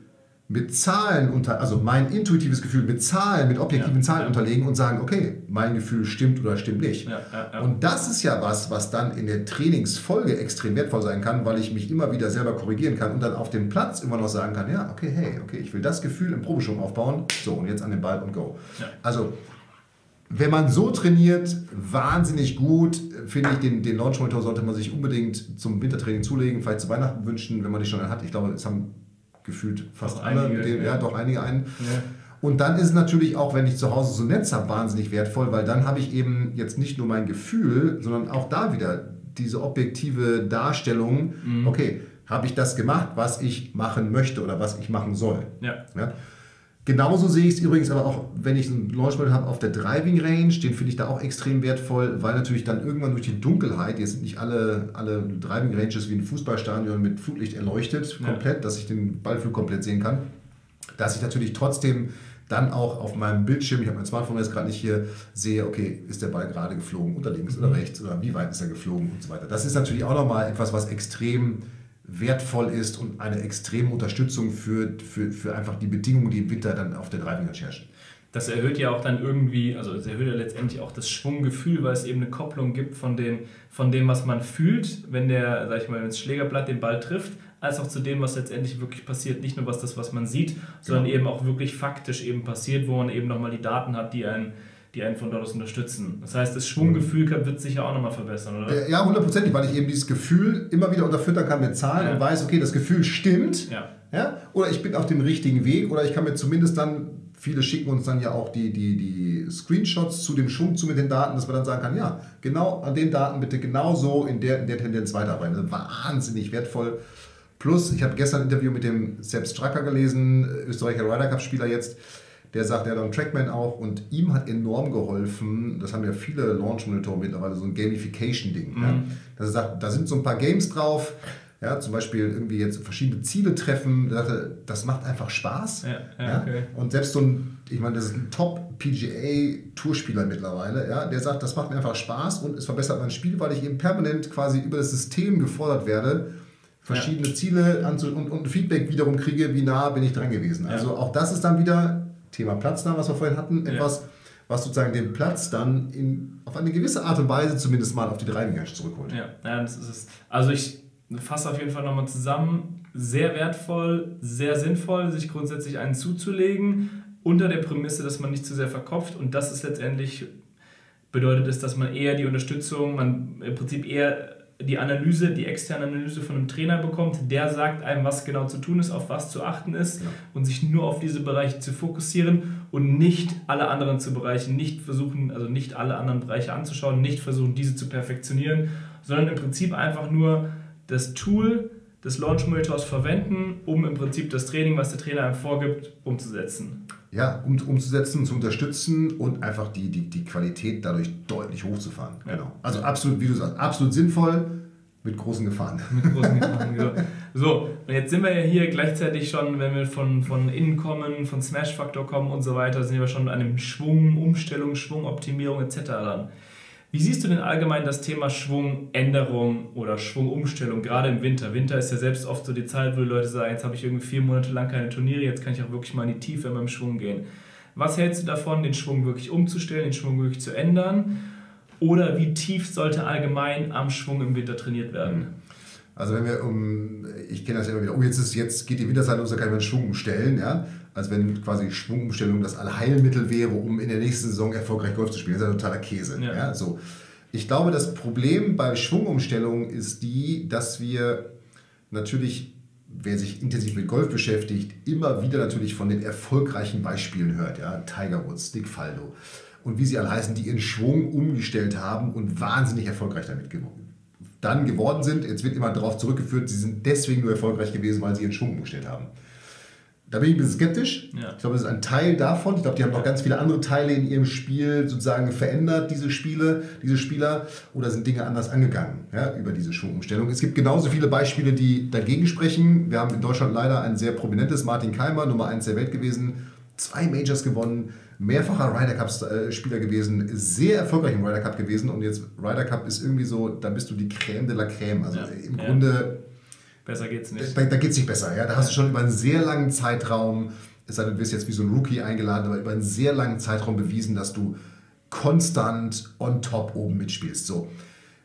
mit Zahlen unter, also mein intuitives Gefühl mit Zahlen, mit objektiven ja, Zahlen ja. unterlegen und sagen, okay, mein Gefühl stimmt oder stimmt nicht. Ja, und das ist ja was, was dann in der Trainingsfolge extrem wertvoll sein kann, weil ich mich immer wieder selber korrigieren kann und dann auf dem Platz immer noch sagen kann, ja, okay, hey, okay, ich will das Gefühl im Probeschwung aufbauen, so und jetzt an den Ball und go. Also wenn man so trainiert, wahnsinnig gut, finde ich, den, den Launch Monitor sollte man sich unbedingt zum Wintertraining zulegen, vielleicht zu Weihnachten wünschen, wenn man die schon hat. Ich glaube, es haben gefühlt fast alle, einige, den, ja. ja. doch einige einen. Ja. Und dann ist es natürlich auch, wenn ich zu Hause so ein Netz habe, wahnsinnig wertvoll, weil dann habe ich eben jetzt nicht nur mein Gefühl, sondern auch da wieder diese objektive Darstellung, mhm. okay, habe ich das gemacht, was ich machen möchte oder was ich machen soll. Ja. ja? Genauso sehe ich es übrigens aber auch, wenn ich einen Launchmodel habe auf der Driving Range, den finde ich da auch extrem wertvoll, weil natürlich dann irgendwann durch die Dunkelheit, jetzt sind nicht alle, alle Driving Ranges wie ein Fußballstadion mit Fluglicht erleuchtet, komplett, ja. dass ich den Ballflug komplett sehen kann, dass ich natürlich trotzdem dann auch auf meinem Bildschirm, ich habe mein Smartphone jetzt gerade nicht hier, sehe, okay, ist der Ball gerade geflogen, unter links mhm. oder rechts oder wie weit ist er geflogen und so weiter. Das ist natürlich auch nochmal etwas, was extrem wertvoll ist und eine extreme Unterstützung für, für, für einfach die Bedingungen, die im Winter dann auf der Driving herrschen. das erhöht ja auch dann irgendwie, also es erhöht ja letztendlich auch das Schwunggefühl, weil es eben eine Kopplung gibt von, den, von dem, was man fühlt, wenn der, sag ich mal, wenn das Schlägerblatt den Ball trifft, als auch zu dem, was letztendlich wirklich passiert. Nicht nur was das, was man sieht, sondern genau. eben auch wirklich faktisch eben passiert, wo man eben nochmal die Daten hat, die einen die einen von dort aus unterstützen. Das heißt, das Schwunggefühl wird sich ja auch nochmal verbessern, oder? Ja, hundertprozentig, weil ich eben dieses Gefühl immer wieder unterfüttern kann mit Zahlen ja. und weiß, okay, das Gefühl stimmt. Ja. Ja? Oder ich bin auf dem richtigen Weg oder ich kann mir zumindest dann viele schicken uns dann ja auch die, die, die Screenshots zu dem Schwung zu mit den Daten, dass man dann sagen kann, ja, genau an den Daten bitte genau so in der, in der Tendenz weiterarbeiten. Das ist wahnsinnig wertvoll. Plus, ich habe gestern ein Interview mit dem Sepp Stracker gelesen, Österreicher Ryder Cup Spieler jetzt, der sagt, er hat einen Trackman auch und ihm hat enorm geholfen, das haben ja viele Launch Monitoren mittlerweile, so ein Gamification-Ding. Mhm. Ja, dass er sagt, da sind so ein paar Games drauf, ja, zum Beispiel irgendwie jetzt verschiedene Ziele treffen. Das macht einfach Spaß. Ja, ja, okay. Und selbst so ein, ich meine, das ist ein Top-PGA-Tourspieler mittlerweile, ja, der sagt, das macht mir einfach Spaß und es verbessert mein Spiel, weil ich eben permanent quasi über das System gefordert werde, verschiedene. Ziele anzu und, und Feedback wiederum kriege, wie nah bin ich dran gewesen. Also auch das ist dann wieder Thema Platz da, was wir vorhin hatten, etwas, was sozusagen den Platz dann in, auf eine gewisse Art und Weise zumindest mal auf die Driving Range zurückholt. Ja, ja das ist es. Also ich fasse auf jeden Fall nochmal zusammen. Sehr wertvoll, sehr sinnvoll, sich grundsätzlich einen zuzulegen, unter der Prämisse, dass man nicht zu sehr verkopft. Und das ist letztendlich, bedeutet es, dass man eher die Unterstützung, man im Prinzip eher die Analyse, die externe Analyse von einem Trainer bekommt, der sagt einem, was genau zu tun ist, auf was zu achten ist ja. und sich nur auf diese Bereiche zu fokussieren und nicht alle anderen zu Bereichen, nicht versuchen, also nicht alle anderen Bereiche anzuschauen, nicht versuchen, diese zu perfektionieren, sondern im Prinzip einfach nur das Tool des Launch Monitors verwenden, um im Prinzip das Training, was der Trainer einem vorgibt, umzusetzen. Ja, um, umzusetzen, zu unterstützen und einfach die, die, die Qualität dadurch deutlich hochzufahren. Ja. Genau. Also absolut, wie du sagst, absolut sinnvoll, mit großen Gefahren. Mit großen Gefahren, genau. So, und jetzt sind wir ja hier gleichzeitig schon, wenn wir von, von innen kommen, von Smash-Faktor kommen und so weiter, sind wir schon an dem Schwung, Umstellung, Schwungoptimierung etc. dran. Wie siehst du denn allgemein das Thema Schwungänderung oder Schwungumstellung, gerade im Winter? Winter ist ja selbst oft so die Zeit, wo die Leute sagen, jetzt habe ich irgendwie vier Monate lang keine Turniere, jetzt kann ich auch wirklich mal in die Tiefe in meinem Schwung gehen. Was hältst du davon, den Schwung wirklich umzustellen, den Schwung wirklich zu ändern? Oder wie tief sollte allgemein am Schwung im Winter trainiert werden? Also wenn wir um, ich kenne das ja immer wieder, oh jetzt, ist, jetzt geht die Winterzeit los, da kann ich meinen Schwung umstellen. Ja? als wenn quasi Schwungumstellung das Allheilmittel wäre, um in der nächsten Saison erfolgreich Golf zu spielen. Das ist ja totaler Käse. Ja. ja. so. Ich glaube, das Problem bei Schwungumstellungen ist die, dass wir natürlich, wer sich intensiv mit Golf beschäftigt, immer wieder natürlich von den erfolgreichen Beispielen hört. Ja? Tiger Woods, Dick Faldo und wie sie alle heißen, die ihren Schwung umgestellt haben und wahnsinnig erfolgreich damit dann geworden sind. Jetzt wird immer darauf zurückgeführt, sie sind deswegen nur erfolgreich gewesen, weil sie ihren Schwung umgestellt haben. Da bin ich ein bisschen skeptisch. Ja. Ich glaube, das ist ein Teil davon. Ich glaube, die haben noch ganz viele andere Teile in ihrem Spiel sozusagen verändert, diese Spiele, diese Spieler, oder sind Dinge anders angegangen ja, über diese Schwungumstellung. Es gibt genauso viele Beispiele, die dagegen sprechen. Wir haben in Deutschland leider ein sehr prominentes Martin Keimer, Nummer 1 der Welt gewesen, zwei Majors gewonnen, mehrfacher Ryder Cup-Spieler gewesen, sehr erfolgreich im Ryder Cup gewesen und jetzt Ryder Cup ist irgendwie so, da bist du die Crème de la Crème. Also ja. im Grunde Besser geht's nicht. Da, da geht's nicht besser. Ja? Da hast du schon über einen sehr langen Zeitraum, es sei denn, du wirst jetzt wie so ein Rookie eingeladen, aber über einen sehr langen Zeitraum bewiesen, dass du konstant on top oben mitspielst. So.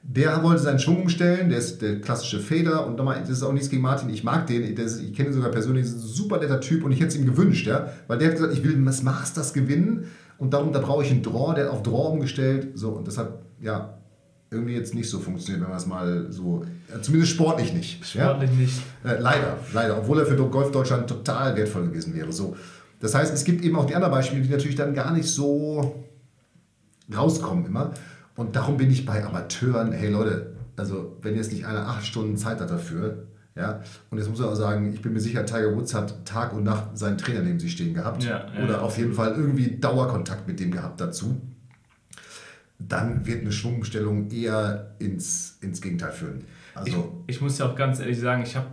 Der wollte seinen Schwung umstellen, der ist der klassische Fader und nochmal, das ist auch nichts gegen Martin, ich mag den, ist, ich kenne ihn sogar persönlich, ist ein super netter Typ und ich hätte es ihm gewünscht, ja, weil der hat gesagt, ich will das Masters gewinnen und darum, da brauche ich einen Draw, der hat auf Draw umgestellt, so und das hat, ja, irgendwie jetzt nicht so funktioniert, wenn man es mal so, zumindest sportlich nicht. Sportlich ja? nicht. Äh, leider, leider, obwohl er für Golf Deutschland total wertvoll gewesen wäre. So. Das heißt, es gibt eben auch die anderen Beispiele, die natürlich dann gar nicht so rauskommen immer. Und darum bin ich bei Amateuren, hey Leute, also wenn jetzt nicht einer acht Stunden Zeit hat dafür, ja, und jetzt muss man auch sagen, ich bin mir sicher, Tiger Woods hat Tag und Nacht seinen Trainer neben sich stehen gehabt. Ja, ja, oder auf jeden Fall irgendwie Dauerkontakt mit dem gehabt dazu dann wird eine Schwungstellung eher ins, ins Gegenteil führen. Also ich, ich muss ja auch ganz ehrlich sagen, ich habe,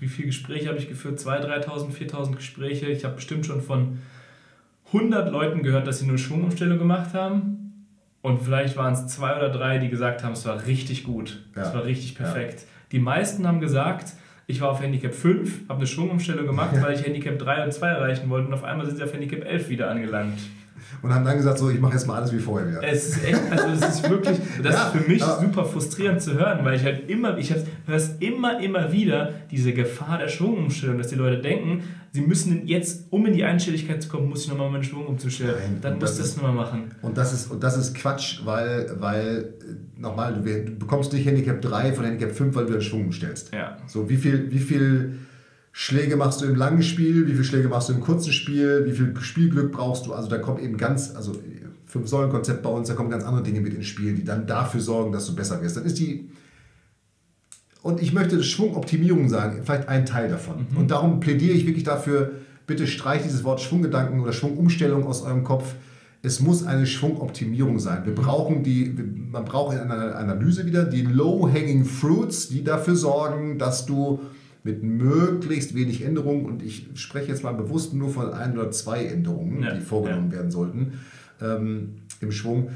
wie viele Gespräche habe ich geführt? 2.000, 3.000, 4.000 Gespräche. Ich habe bestimmt schon von 100 Leuten gehört, dass sie nur Schwungumstellung gemacht haben. Und vielleicht waren es zwei oder drei, die gesagt haben, es war richtig gut. Ja. Es war richtig perfekt. Ja. Die meisten haben gesagt, ich war auf Handicap 5, habe eine Schwungumstellung gemacht, weil ich Handicap 3 und 2 erreichen wollte und auf einmal sind sie auf Handicap 11 wieder angelangt. Und haben dann gesagt, so, ich mache jetzt mal alles wie vorher wieder. Es ist echt, also es ist wirklich, das ja, ist für mich super frustrierend zu hören, weil ich halt immer, ich höre es immer, immer wieder, diese Gefahr der Schwungumstellung, dass die Leute denken, sie müssen jetzt, um in die Einstelligkeit zu kommen, muss ich nochmal meinen Schwung umzustellen. Nein, dann muss das, das nochmal machen. Und das ist, und das ist Quatsch, weil, weil nochmal, du, du bekommst nicht Handicap 3 von Handicap 5, weil du den Schwung umstellst. Ja. So, wie viel, wie viel Schläge machst du im langen Spiel, wie viele Schläge machst du im kurzen Spiel, wie viel Spielglück brauchst du. Also da kommt eben ganz, also fünf Säulen Konzept bei uns, da kommen ganz andere Dinge mit ins Spiel, die dann dafür sorgen, dass du besser wirst. Dann ist die und ich möchte Schwungoptimierung sagen, vielleicht ein Teil davon. Mhm. Und darum plädiere ich wirklich dafür, bitte streich dieses Wort Schwunggedanken oder Schwungumstellung aus eurem Kopf. Es muss eine Schwungoptimierung sein. Wir brauchen die, man braucht in einer Analyse wieder die Low-Hanging Fruits, die dafür sorgen, dass du mit möglichst wenig Änderungen, und ich spreche jetzt mal bewusst nur von ein oder zwei Änderungen, ja, die vorgenommen ja. werden sollten ähm, im Schwung,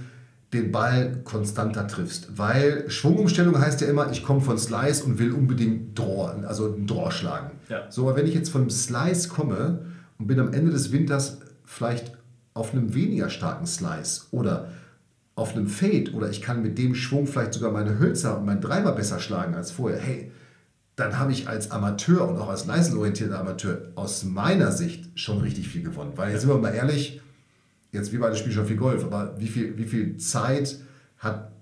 den Ball konstanter triffst. Weil Schwungumstellung heißt ja immer, ich komme von Slice und will unbedingt Draw, also einen Draw schlagen. Ja. So, aber wenn ich jetzt von Slice komme und bin am Ende des Winters vielleicht auf einem weniger starken Slice oder auf einem Fade oder ich kann mit dem Schwung vielleicht sogar meine Hölzer und meinen Treiber besser schlagen als vorher, hey, dann habe ich als Amateur und auch als leistenorientierter Amateur aus meiner Sicht schon richtig viel gewonnen. Weil jetzt sind wir mal ehrlich, jetzt wir beide spielen schon viel Golf, aber wie viel, wie viel Zeit hat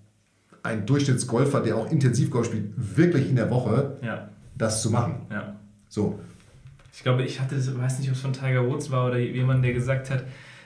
ein Durchschnittsgolfer, der auch intensiv Golf spielt, wirklich in der Woche, ja. das zu machen? Ja. So. Ich glaube, ich hatte, weiß nicht, ob es von Tiger Woods war oder jemand, der gesagt hat,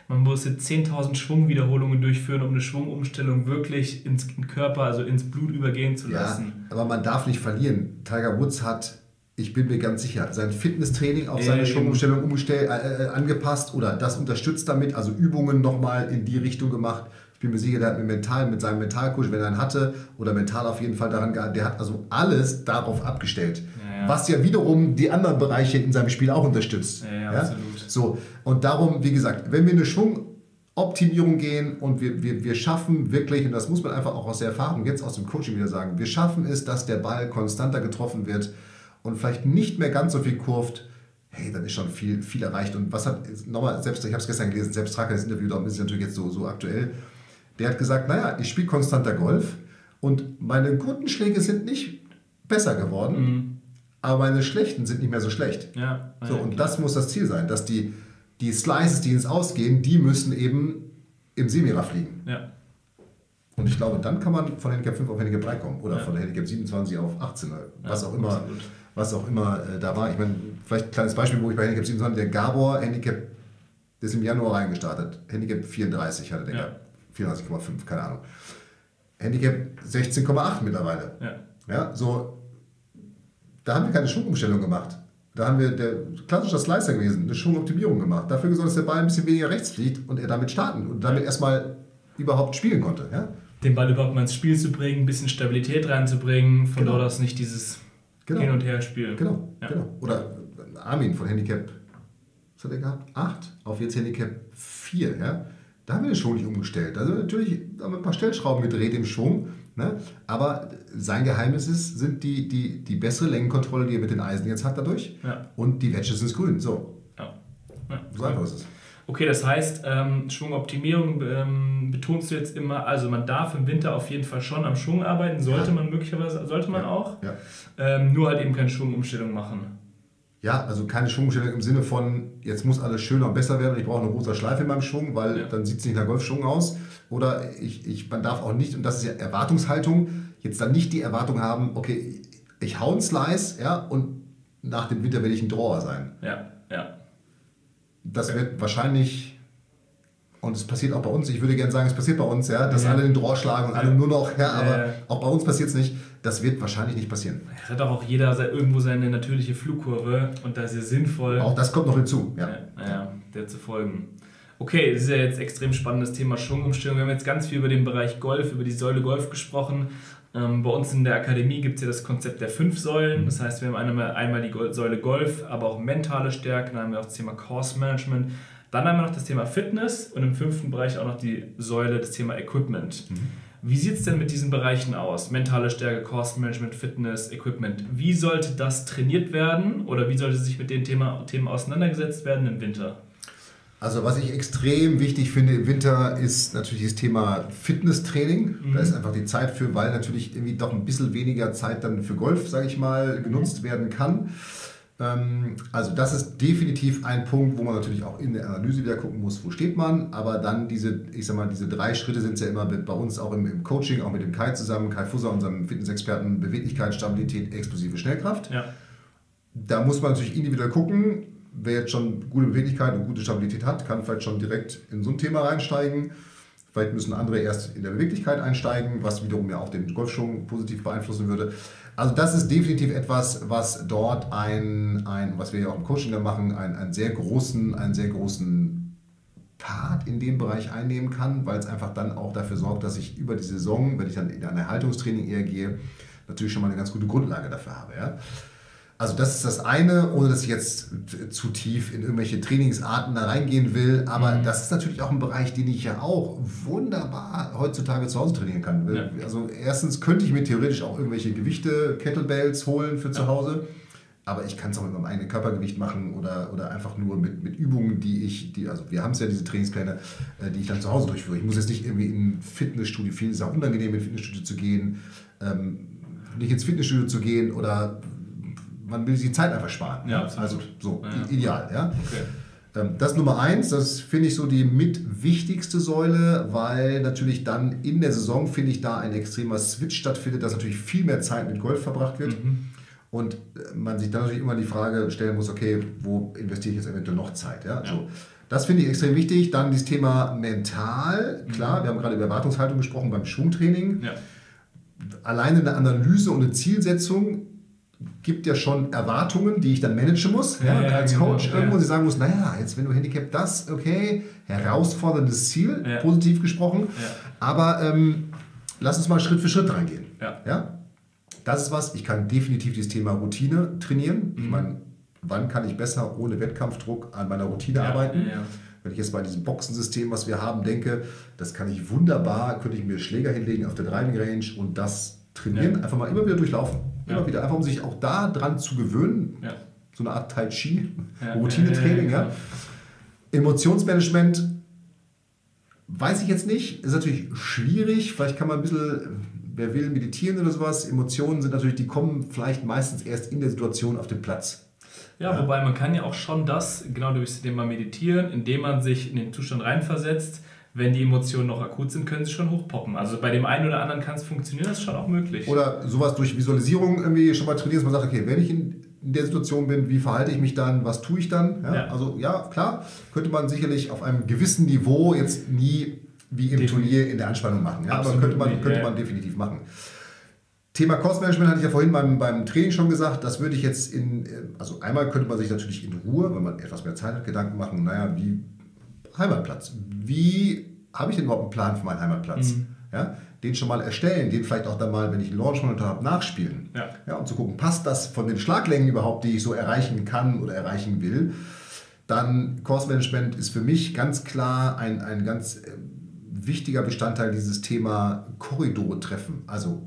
man musste 10.000 Schwungwiederholungen durchführen, um eine Schwungumstellung wirklich ins Körper, also ins Blut übergehen zu lassen. Ja, aber man darf nicht verlieren. Tiger Woods hat, ich bin mir ganz sicher, sein Fitnesstraining auf seine äh, Schwungumstellung umgestell, äh, äh, angepasst oder das unterstützt damit, also Übungen nochmal in die Richtung gemacht. Ich bin mir sicher, der hat mit, mental, mit seinem Mentalcoach, wenn er einen hatte, oder mental auf jeden Fall daran gearbeitet, der hat also alles darauf abgestellt. Ja, ja. Was ja wiederum die anderen Bereiche in seinem Spiel auch unterstützt. Ja, ja, absolut. So, und darum, wie gesagt, wenn wir eine Schwungoptimierung gehen und wir, wir, wir schaffen wirklich, und das muss man einfach auch aus der Erfahrung jetzt aus dem Coaching wieder sagen, wir schaffen es, dass der Ball konstanter getroffen wird und vielleicht nicht mehr ganz so viel kurft, hey, dann ist schon viel, viel erreicht. Und was hat, nochmal, selbst, ich habe es gestern gelesen, selbst Tracker, das Interview, darum ist es natürlich jetzt so, so aktuell, der hat gesagt, naja, ich spiele konstanter Golf und meine guten Schläge sind nicht besser geworden. Mhm aber meine schlechten sind nicht mehr so schlecht. Ja, so, und klar. das muss das Ziel sein, dass die, die Slices, die ins Ausgehen, die müssen eben im Semira fliegen. Ja. Und ich glaube, dann kann man von Handicap 5 auf Handicap 3 kommen oder ja. von Handicap 27 auf 18, was ja, auch immer, was auch immer äh, da war. Ich meine, vielleicht ein kleines Beispiel, wo ich bei Handicap 27, der Gabor, Handicap, der ist im Januar reingestartet. Handicap 34 hatte der ja. 34,5, keine Ahnung. Handicap 16,8 mittlerweile. Ja. ja, so da haben wir keine Schwungumstellung gemacht. Da haben wir der klassische Slicer gewesen, eine Schwungoptimierung gemacht. Dafür gesorgt, dass der Ball ein bisschen weniger rechts fliegt und er damit starten und damit erstmal überhaupt spielen konnte. Ja? Den Ball überhaupt mal ins Spiel zu bringen, ein bisschen Stabilität reinzubringen, von genau. dort aus nicht dieses genau. Hin- und Her-Spiel. Genau, ja. genau. Oder Armin von Handicap, was hat er gehabt? 8 auf jetzt Handicap 4. Ja? Da haben wir den Schwung nicht umgestellt. Also natürlich haben wir ein paar Stellschrauben gedreht im Schwung Ne? Aber sein Geheimnis ist, sind die, die, die bessere Längenkontrolle, die er mit den Eisen jetzt hat dadurch ja. und die Wedges ins Grün. So. Ja. Ja. So einfach ist es. Okay, das heißt, ähm, Schwungoptimierung ähm, betonst du jetzt immer, also man darf im Winter auf jeden Fall schon am Schwung arbeiten, sollte man möglicherweise, sollte man auch, ähm, nur halt eben keine Schwungumstellung machen. Ja, also keine Schwungumstellung im Sinne von, jetzt muss alles schöner und besser werden, ich brauche eine rosa Schleife in meinem Schwung, weil dann sieht es nicht nach Golfschwung aus oder ich, ich, man darf auch nicht, und das ist ja Erwartungshaltung, jetzt dann nicht die Erwartung haben, okay, ich hau einen Slice, ja, und nach dem Winter werde ich ein Drawer sein. Ja, ja. Das okay. wird wahrscheinlich, und es passiert auch bei uns, ich würde gerne sagen, es passiert bei uns, ja, dass ja. alle den Draw schlagen und alle nur noch, ja, aber ja. auch bei uns passiert es nicht. Das wird wahrscheinlich nicht passieren. Es hat auch jeder irgendwo seine natürliche Flugkurve und da ist es sinnvoll. Auch das kommt noch hinzu, ja. ja der zu folgen. Okay, das ist ja jetzt extrem spannendes Thema Schwungumstellung. Wir haben jetzt ganz viel über den Bereich Golf, über die Säule Golf gesprochen. Ähm, bei uns in der Akademie gibt es ja das Konzept der fünf Säulen. Das heißt, wir haben einmal, einmal die Säule Golf, aber auch mentale Stärke. Dann haben wir auch das Thema Course Management. Dann haben wir noch das Thema Fitness und im fünften Bereich auch noch die Säule, das Thema Equipment. Mhm. Wie sieht es denn mit diesen Bereichen aus? Mentale Stärke, Course Management, Fitness, Equipment. Wie sollte das trainiert werden oder wie sollte sich mit den Thema, Themen auseinandergesetzt werden im Winter? Also was ich extrem wichtig finde im Winter ist natürlich das Thema Fitnesstraining. Mhm. Da ist einfach die Zeit für, weil natürlich irgendwie doch ein bisschen weniger Zeit dann für Golf, sage ich mal, genutzt werden kann. Ähm, also das ist definitiv ein Punkt, wo man natürlich auch in der Analyse wieder gucken muss, wo steht man. Aber dann diese, ich sag mal, diese drei Schritte sind ja immer bei uns auch im, im Coaching, auch mit dem Kai zusammen, Kai Fusser, unserem Fitnessexperten, Beweglichkeit, Stabilität, explosive Schnellkraft. Ja. Da muss man natürlich individuell gucken, wer jetzt schon gute Beweglichkeit und gute Stabilität hat, kann vielleicht schon direkt in so ein Thema reinsteigen. Vielleicht müssen andere erst in der Beweglichkeit einsteigen, was wiederum ja auch den Golfschwung positiv beeinflussen würde. Also das ist definitiv etwas, was dort ein, ein was wir ja auch im Coaching da machen, einen, einen sehr großen, einen sehr großen Part in dem Bereich einnehmen kann, weil es einfach dann auch dafür sorgt, dass ich über die Saison, wenn ich dann in ein Erhaltungstraining eher gehe, natürlich schon mal eine ganz gute Grundlage dafür habe. Ja? Also das ist das eine, ohne dass ich jetzt zu tief in irgendwelche Trainingsarten da reingehen will. Aber mhm. das ist natürlich auch ein Bereich, den ich ja auch wunderbar heutzutage zu Hause trainieren kann. Ja. Also erstens könnte ich mir theoretisch auch irgendwelche Gewichte, Kettlebells holen für zu Hause. Aber ich kann es auch mit meinem eigenen Körpergewicht machen oder, oder einfach nur mit, mit Übungen, die ich, die, also wir haben es ja diese Trainingspläne, äh, die ich dann zu Hause durchführe. Ich muss jetzt nicht irgendwie in ein Fitnessstudio, viel ist auch unangenehm, in ein Fitnessstudio zu gehen, ähm, nicht ins Fitnessstudio zu gehen oder man will sich die Zeit einfach sparen. Ja, also so, ja, ideal. Ja? Okay. Ähm, das Nummer eins, das finde ich so die mit wichtigste Säule, weil natürlich dann in der Saison, finde ich, da ein extremer Switch stattfindet, dass natürlich viel mehr Zeit mit Golf verbracht wird. Mhm. Und äh, man sich dann natürlich immer die Frage stellen muss, okay, wo investiere ich jetzt eventuell noch Zeit? Ja? ja. So. Das finde ich extrem wichtig. Dann das Thema mental. Klar, mhm. wir haben gerade über Erwartungshaltung gesprochen beim Schwungtraining. Ja. Alleine eine Analyse und eine Zielsetzung gibt ja schon Erwartungen, die ich dann managen muss ja, ja, als genau, Coach irgendwo. Ja. Sie sagen muss, naja, jetzt wenn du Handicap das, okay, herausforderndes Ziel, positiv gesprochen, aber ähm, lass uns mal Schritt für Schritt reingehen. Ja. Das ist was, ich kann definitiv dieses Thema Routine trainieren. Mhm. Ich meine, wann kann ich besser ohne Wettkampfdruck an meiner Routine arbeiten? Wenn ich jetzt bei diesem Boxensystem, was wir haben, denke, das kann ich wunderbar, könnte ich mir Schläger hinlegen auf der Driving Range und das trainieren, einfach mal immer wieder durchlaufen. Immer wieder, einfach um sich auch da dran zu gewöhnen. Ja. So eine Art Tai Chi, Routinetraining. Ja, Emotionsmanagement weiß ich jetzt nicht. Ist natürlich schwierig. Vielleicht kann man ein bisschen, wer will, meditieren oder sowas. Emotionen sind natürlich, die kommen vielleicht meistens erst in der Situation auf den Platz. Ja, ja, wobei man kann ja auch schon das, genau durch das Thema meditieren, indem man sich in den Zustand reinversetzt, wenn die Emotionen noch akut sind, können sie schon hochpoppen. Also bei dem einen oder anderen kann es funktionieren, das ist schon auch möglich. Oder sowas durch Visualisierung irgendwie schon mal trainieren, dass man sagt, okay, wenn ich in, der Situation bin, wie verhalte ich mich dann, was tue ich dann? Ja? Ja. Also ja, klar, könnte man sicherlich auf einem gewissen Niveau jetzt nie wie im definitiv. Turnier in der Anspannung machen. Ja? Aber könnte man, könnte man definitiv machen. Thema Kostmanagement hatte ich ja vorhin beim, beim Training schon gesagt, das würde ich jetzt in, also einmal könnte man sich natürlich in Ruhe, wenn man etwas mehr Zeit hat, Gedanken machen, naja, wie Heimatplatz. Wie habe ich denn überhaupt einen Plan für meinen Heimatplatz? Mhm. Ja, den schon mal erstellen, den vielleicht auch dann mal, wenn ich einen Launch-Monitor habe, nachspielen. Ja. Ja, um zu gucken, passt das von den Schlaglängen überhaupt, die ich so erreichen kann oder erreichen will. Dann Course Management ist für mich ganz klar ein, ein ganz äh, wichtiger Bestandteil dieses Thema Korridore treffen. Also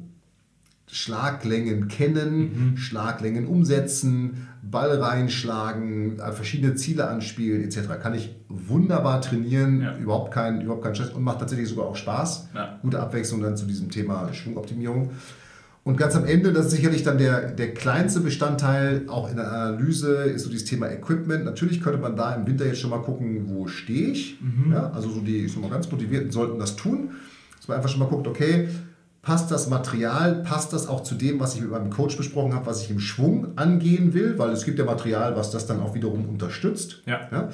Schlaglängen kennen, mhm. Schlaglängen umsetzen, Ball reinschlagen, äh, verschiedene Ziele anspielen etc. Kann ich wunderbar trainieren, ja. überhaupt, kein, überhaupt kein Stress und macht tatsächlich sogar auch Spaß. Ja. Gute Abwechslung dann zu diesem Thema Schwungoptimierung. Und ganz am Ende, das ist sicherlich dann der, der kleinste Bestandteil, auch in der Analyse, ist so dieses Thema Equipment. Natürlich könnte man da im Winter jetzt schon mal gucken, wo stehe ich. Mhm. Ja, also so die ich sag mal, ganz Motivierten sollten das tun. Dass man einfach schon mal guckt, okay, Passt das Material, passt das auch zu dem, was ich mit meinem Coach besprochen habe, was ich im Schwung angehen will, weil es gibt ja Material, was das dann auch wiederum unterstützt. Ja. ja?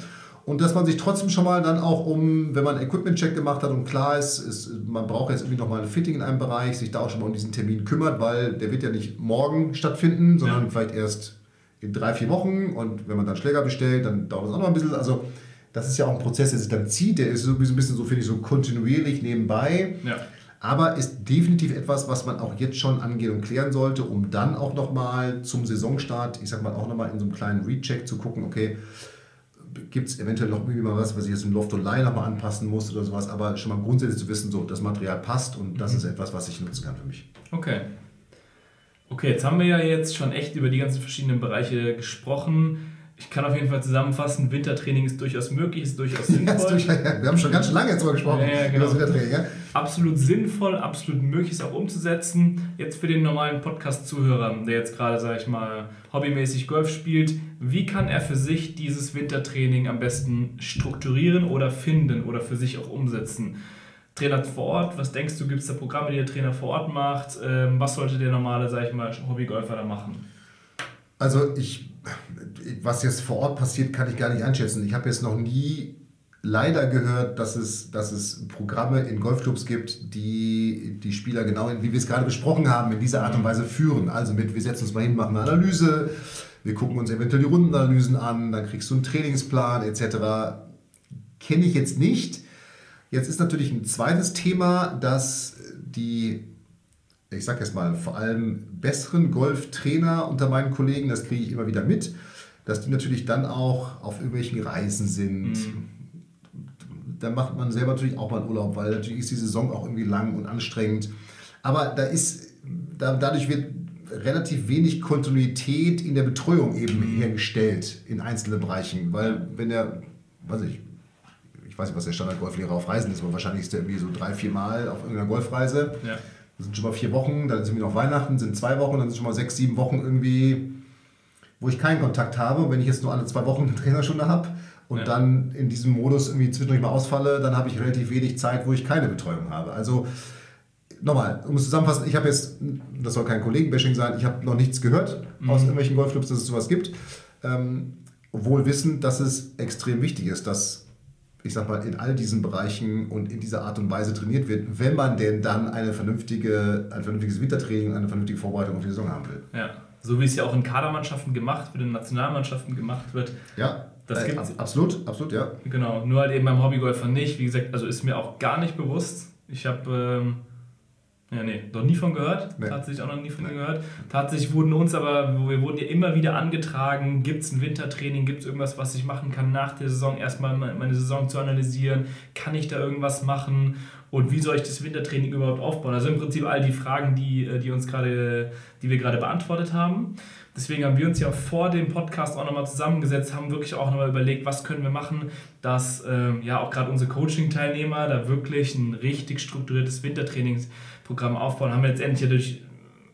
Und dass man sich trotzdem schon mal dann auch um, wenn man einen Equipment-Check gemacht hat und klar ist, ist, man braucht jetzt irgendwie nochmal ein Fitting in einem Bereich, sich da auch schon mal um diesen Termin kümmert, weil der wird ja nicht morgen stattfinden, sondern ja. vielleicht erst in drei, vier Wochen. Und wenn man dann Schläger bestellt, dann dauert es auch noch ein bisschen. Also das ist ja auch ein Prozess, der sich dann zieht, der ist so ein bisschen so, finde ich, so kontinuierlich nebenbei. Ja aber ist definitiv etwas, was man auch jetzt schon angehen und klären sollte, um dann auch nochmal zum Saisonstart, ich sag mal auch nochmal in so einem kleinen Recheck zu gucken, okay, gibt es eventuell noch irgendwie mal was, was ich jetzt im Loft Online nochmal anpassen muss oder sowas, aber schon mal grundsätzlich zu wissen, so das Material passt und das mhm. ist etwas, was ich nutzen kann für mich. Okay. Okay, jetzt haben wir ja jetzt schon echt über die ganzen verschiedenen Bereiche gesprochen. Ich kann auf jeden Fall zusammenfassen, Wintertraining ist durchaus möglich, ist durchaus sinnvoll. Wir haben schon ganz schön lange jetzt mal gesprochen ja, ja, genau. über das Wintertraining. Ja? Absolut sinnvoll, absolut möglich, es auch umzusetzen. Jetzt für den normalen Podcast-Zuhörer, der jetzt gerade, sage ich mal, hobbymäßig Golf spielt, wie kann er für sich dieses Wintertraining am besten strukturieren oder finden oder für sich auch umsetzen? Trainer vor Ort, was denkst du, gibt es da Programme, die der Trainer vor Ort macht? Ähm, was sollte der normale, sage ich mal, Hobbygolfer da machen? Also ich was jetzt vor Ort passiert, kann ich gar nicht einschätzen. Ich habe jetzt noch nie leider gehört, dass es, dass es Programme in Golfclubs gibt, die die Spieler genau, wie wir es gerade besprochen haben, in dieser Art und Weise führen. Also mit, wir setzen uns mal hin, machen eine Analyse, wir gucken uns eventuell die Rundenanalysen an, dann kriegst du einen Trainingsplan etc. Kenne ich jetzt nicht. Jetzt ist natürlich ein zweites Thema, dass die ich sage jetzt mal, vor allem besseren Golftrainer unter meinen Kollegen, das kriege ich immer wieder mit, dass die natürlich dann auch auf irgendwelchen Reisen sind. Mhm. Da macht man selber natürlich auch mal einen Urlaub, weil natürlich ist die Saison auch irgendwie lang und anstrengend. Aber da ist, da, dadurch wird relativ wenig Kontinuität in der Betreuung eben mhm. hergestellt in einzelnen Bereichen. Weil wenn der, weiß ich, ich weiß nicht, was der Standard-Golflehrer auf Reisen ist, aber wahrscheinlich ist der irgendwie so drei, vier Mal auf irgendeiner Golfreise. Ja das sind schon mal vier Wochen, dann sind wir noch Weihnachten, sind zwei Wochen, dann sind schon mal sechs, sieben Wochen irgendwie, wo ich keinen Kontakt habe. Und wenn ich jetzt nur alle zwei Wochen eine Trainerstunde habe und ja. dann in diesem Modus irgendwie zwischendurch mal ausfalle, dann habe ich relativ wenig Zeit, wo ich keine Betreuung habe. Also nochmal, um es zusammenfassen, ich habe jetzt, das soll kein Kollegenbashing sein, ich habe noch nichts gehört mhm. aus irgendwelchen Golfclubs, dass es sowas gibt. Ähm, wohl wissend, dass es extrem wichtig ist, dass ich sag mal, in all diesen Bereichen und in dieser Art und Weise trainiert wird, wenn man denn dann eine vernünftige, ein vernünftiges Wintertraining eine vernünftige Vorbereitung auf die Saison haben will. Ja, so wie es ja auch in Kadermannschaften gemacht wird, in Nationalmannschaften gemacht wird. Ja, das äh, gibt's. absolut, absolut, ja. Genau, nur halt eben beim Hobbygolfer nicht. Wie gesagt, also ist mir auch gar nicht bewusst. Ich habe ähm, ja, nee, noch nie von gehört. Nee. Tatsächlich auch noch nie von nee. gehört. Tatsächlich wurden uns aber, wir wurden ja immer wieder angetragen, gibt es ein Wintertraining, gibt es irgendwas, was ich machen kann nach der Saison, erstmal meine Saison zu analysieren, kann ich da irgendwas machen und wie soll ich das Wintertraining überhaupt aufbauen? Also im Prinzip all die Fragen, die, äh, die, uns grade, die wir gerade beantwortet haben. Deswegen haben wir uns ja vor dem Podcast auch nochmal zusammengesetzt, haben wirklich auch nochmal überlegt, was können wir machen, dass ähm, ja auch gerade unsere Coaching-Teilnehmer da wirklich ein richtig strukturiertes Wintertrainingsprogramm aufbauen. Haben wir letztendlich dadurch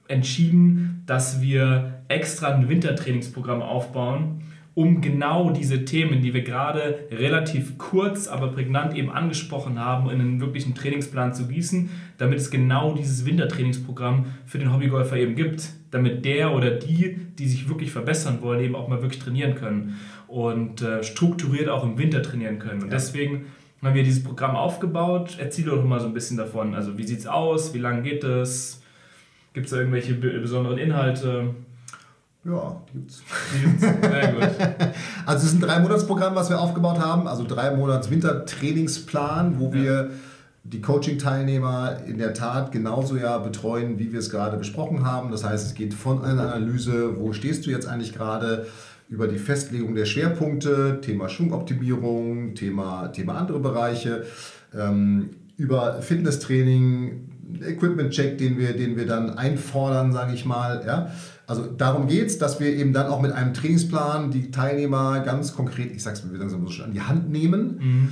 entschieden, dass wir extra ein Wintertrainingsprogramm aufbauen, um genau diese Themen, die wir gerade relativ kurz, aber prägnant eben angesprochen haben, in einen wirklichen Trainingsplan zu gießen, damit es genau dieses Wintertrainingsprogramm für den Hobbygolfer eben gibt, damit der oder die, die sich wirklich verbessern wollen, eben auch mal wirklich trainieren können und äh, strukturiert auch im Winter trainieren können. Und ja. deswegen haben wir dieses Programm aufgebaut. Erzähl doch mal so ein bisschen davon. Also wie sieht es aus? Wie lange geht es? Gibt es da irgendwelche besonderen Inhalte? Ja, gibt's. Sehr gut. Also es ist ein Drei-Monats-Programm, was wir aufgebaut haben. Also drei Monats Wintertrainingsplan, wo wir ja. die Coaching-Teilnehmer in der Tat genauso ja betreuen, wie wir es gerade besprochen haben. Das heißt, es geht von einer Analyse, wo stehst du jetzt eigentlich gerade, über die Festlegung der Schwerpunkte, Thema Schwungoptimierung, Thema, Thema andere Bereiche, ähm, über Fitnesstraining, Equipment-Check, den wir, den wir dann einfordern, sage ich mal. Ja? Also darum geht es, dass wir eben dann auch mit einem Trainingsplan die Teilnehmer ganz konkret, ich sag's mal, wir sagen es schon, an die Hand nehmen. Mhm.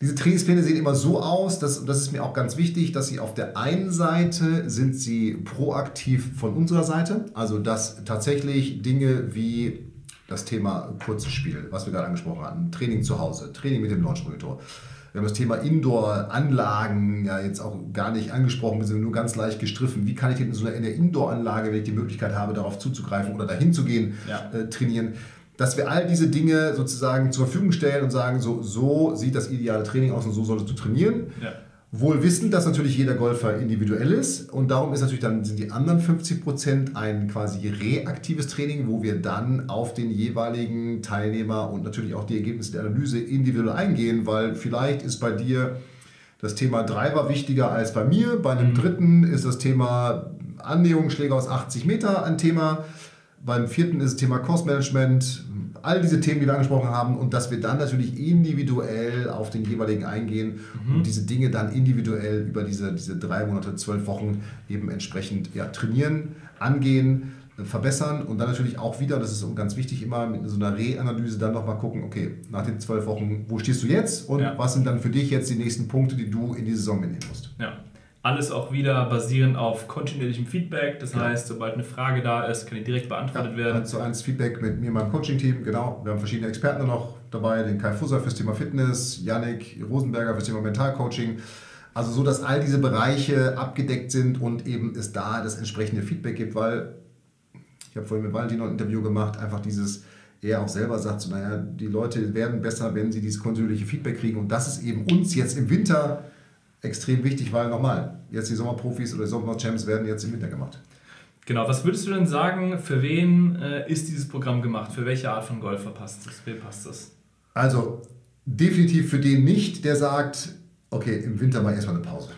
Diese Trainingspläne sehen immer so aus, dass, das ist mir auch ganz wichtig, dass sie auf der einen Seite sind sie proaktiv von unserer Seite, also dass tatsächlich Dinge wie das Thema kurzes Spiel, was wir gerade angesprochen hatten, Training zu Hause, Training mit dem Launch Monitor, wir haben das Thema Indoor-Anlagen ja jetzt auch gar nicht angesprochen, wir sind nur ganz leicht gestriffen. Wie kann ich denn in so einer Indoor-Anlage, wenn ich die Möglichkeit habe, darauf zuzugreifen oder dahin zu gehen, ja. äh, trainieren? Dass wir all diese Dinge sozusagen zur Verfügung stellen und sagen, so, so sieht das ideale Training aus und so solltest du trainieren. Ja. Wohl wissend, dass natürlich jeder Golfer individuell ist und darum ist natürlich dann sind die anderen 50 Prozent ein quasi reaktives Training, wo wir dann auf den jeweiligen Teilnehmer und natürlich auch die Ergebnisse der Analyse individuell eingehen, weil vielleicht ist bei dir das Thema Driver wichtiger als bei mir. Bei einem mhm. dritten ist das Thema Annäherungsschläge aus 80 Meter ein Thema. Beim vierten ist das Thema Cost Management, all diese Themen, die wir angesprochen haben und dass wir dann natürlich individuell auf den jeweiligen eingehen mhm. und diese Dinge dann individuell über diese, diese drei Monate, zwölf Wochen eben entsprechend ja, trainieren, angehen. verbessern und dann natürlich auch wieder, das ist ganz wichtig, immer mit so einer Reanalyse dann nochmal gucken, okay, nach den zwölf Wochen, wo stehst du jetzt und ja. was sind dann für dich jetzt die nächsten Punkte, die du in die Saison mitnehmen musst. Ja. Alles auch wieder basierend auf kontinuierlichem Feedback. Das ja. heißt, sobald eine Frage da ist, kann die direkt beantwortet ja, werden. 1 zu 1 Feedback mit mir und meinem Coaching-Team, genau. Wir haben verschiedene Experten noch dabei, den Kai Fusser fürs Thema Fitness, Yannick Rosenberger fürs Thema Mentalcoaching. Also so, dass all diese Bereiche abgedeckt sind und eben es da das entsprechende Feedback gibt, weil ich habe vorhin mit Valentin noch ein Interview gemacht, einfach dieses, er auch selber sagt, so, naja, die Leute werden besser, wenn sie dieses kontinuierliche Feedback kriegen und das ist eben uns jetzt im Winter extrem wichtig, weil nochmal, jetzt die Sommerprofis oder die Sommerchamps werden jetzt im Winter gemacht. Genau, was würdest du denn sagen, für wen äh, ist dieses Programm gemacht? Für welche Art von Golfer passt das? Wem passt das? Also, definitiv für den nicht, der sagt, okay, im Winter mal erstmal eine Pause.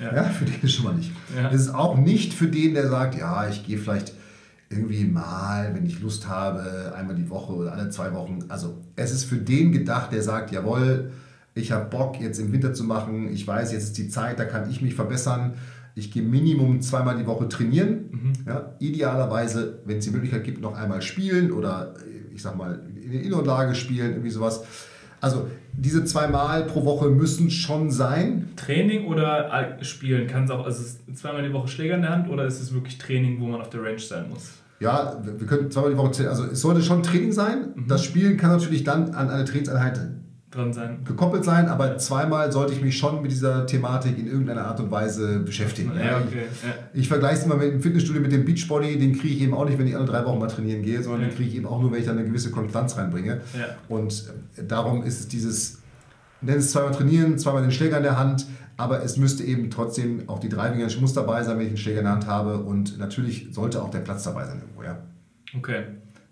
Ja, ja. für den ist schon mal nicht. Ja. Es ist auch nicht für den, der sagt, ja, ich gehe vielleicht irgendwie mal, wenn ich Lust habe, einmal die Woche oder alle zwei Wochen. Also es ist für den gedacht, der sagt, jawohl, ich habe Bock jetzt im Winter zu machen, ich weiß, jetzt ist die Zeit, da kann ich mich verbessern. Ich gehe Minimum zweimal die Woche trainieren. Mhm. Ja, idealerweise, wenn es die Möglichkeit gibt, noch einmal spielen oder ich sag mal in der Innenlage spielen, irgendwie sowas. Also diese zweimal pro Woche müssen schon sein. Training oder Spielen? Kann es auch, also zweimal die Woche Schläger in der Hand oder ist es wirklich Training, wo man auf der Range sein muss? Ja, wir können zweimal die Woche, also es sollte schon Training sein. Mhm. Das Spielen kann natürlich dann an eine Trainingseinheit dran sein. Gekoppelt sein, aber zweimal sollte ich mich schon mit dieser Thematik in irgendeiner Art und Weise beschäftigen. Ja, okay. ja. Ich vergleiche es immer mit dem Fitnessstudio mit dem Beachbody, den kriege ich eben auch nicht, wenn ich alle drei Wochen mal trainieren gehe, sondern ja. den kriege ich eben auch nur, wenn ich da eine gewisse Konstanz reinbringe. Und äh, darum ist es dieses, nenn es zweimal trainieren, zweimal den Schläger in der Hand, aber es müsste eben trotzdem auch die Driving Range muss dabei sein, wenn ich einen Schläger in der Hand habe und natürlich sollte auch der Platz dabei sein irgendwo, ja. Okay.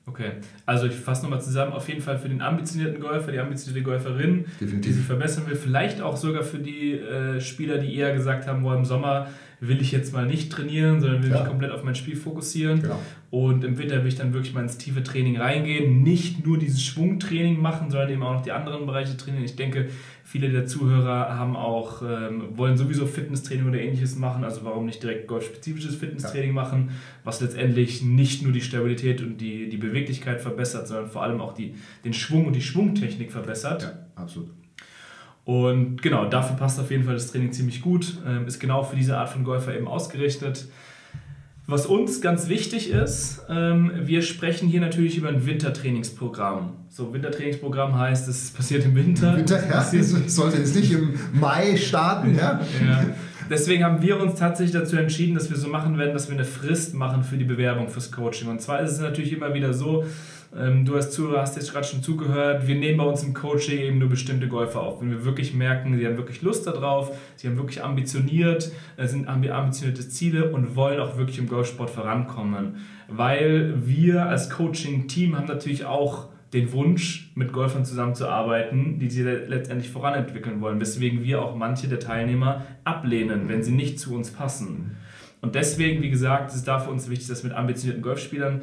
Okay, also ich fasse nochmal zusammen, auf jeden Fall für den ambitionierten Golfer, die ambitionierte Golferin, Definitiv. die sich verbessern will, vielleicht auch sogar für die äh, Spieler, die eher gesagt haben, wo im Sommer will ich jetzt mal nicht trainieren, sondern will ja. mich komplett auf mein Spiel fokussieren. Genau. Und im Winter will ich dann wirklich mal ins tiefe Training reingehen, nicht nur dieses Schwungtraining machen, sondern eben auch noch die anderen Bereiche trainieren. Ich denke, viele der Zuhörer haben auch, ähm, wollen sowieso Fitnesstraining oder ähnliches machen, also warum nicht direkt golfspezifisches Fitnesstraining ja. machen, was letztendlich nicht nur die Stabilität und die, die Beweglichkeit verbessert, sondern vor allem auch die, den Schwung und die Schwungtechnik verbessert. Ja, absolut. Und genau, dafür passt auf jeden Fall das Training ziemlich gut. Ähm, ist genau für diese Art von Golfer eben ausgerichtet. Was uns ganz wichtig ist, ähm, wir sprechen hier natürlich über ein Wintertrainingsprogramm. So, Wintertrainingsprogramm heißt, es passiert im Winter. Winter, ja, es sollte jetzt nicht im Mai starten, ja. ja. Deswegen haben wir uns tatsächlich dazu entschieden, dass wir so machen werden, dass wir eine Frist machen für die Bewerbung fürs Coaching. Und zwar ist es natürlich immer wieder so, ähm, du als Zuhörer hast jetzt gerade schon zugehört. Wir nehmen bei uns im Coaching eben nur bestimmte Golfer auf. Wenn wir wirklich merken, sie haben wirklich Lust darauf, sie haben wirklich ambitioniert, äh, sind ambitionierte Ziele und wollen auch wirklich im Golfsport vorankommen. Weil wir als Coaching-Team haben natürlich auch den Wunsch, mit Golfern zusammenzuarbeiten, die sie letztendlich voranentwickeln wollen, weswegen wir auch manche der Teilnehmer ablehnen, wenn sie nicht zu uns passen. Und deswegen, wie gesagt, ist es da für uns wichtig, dass mit ambitionierten Golfspielern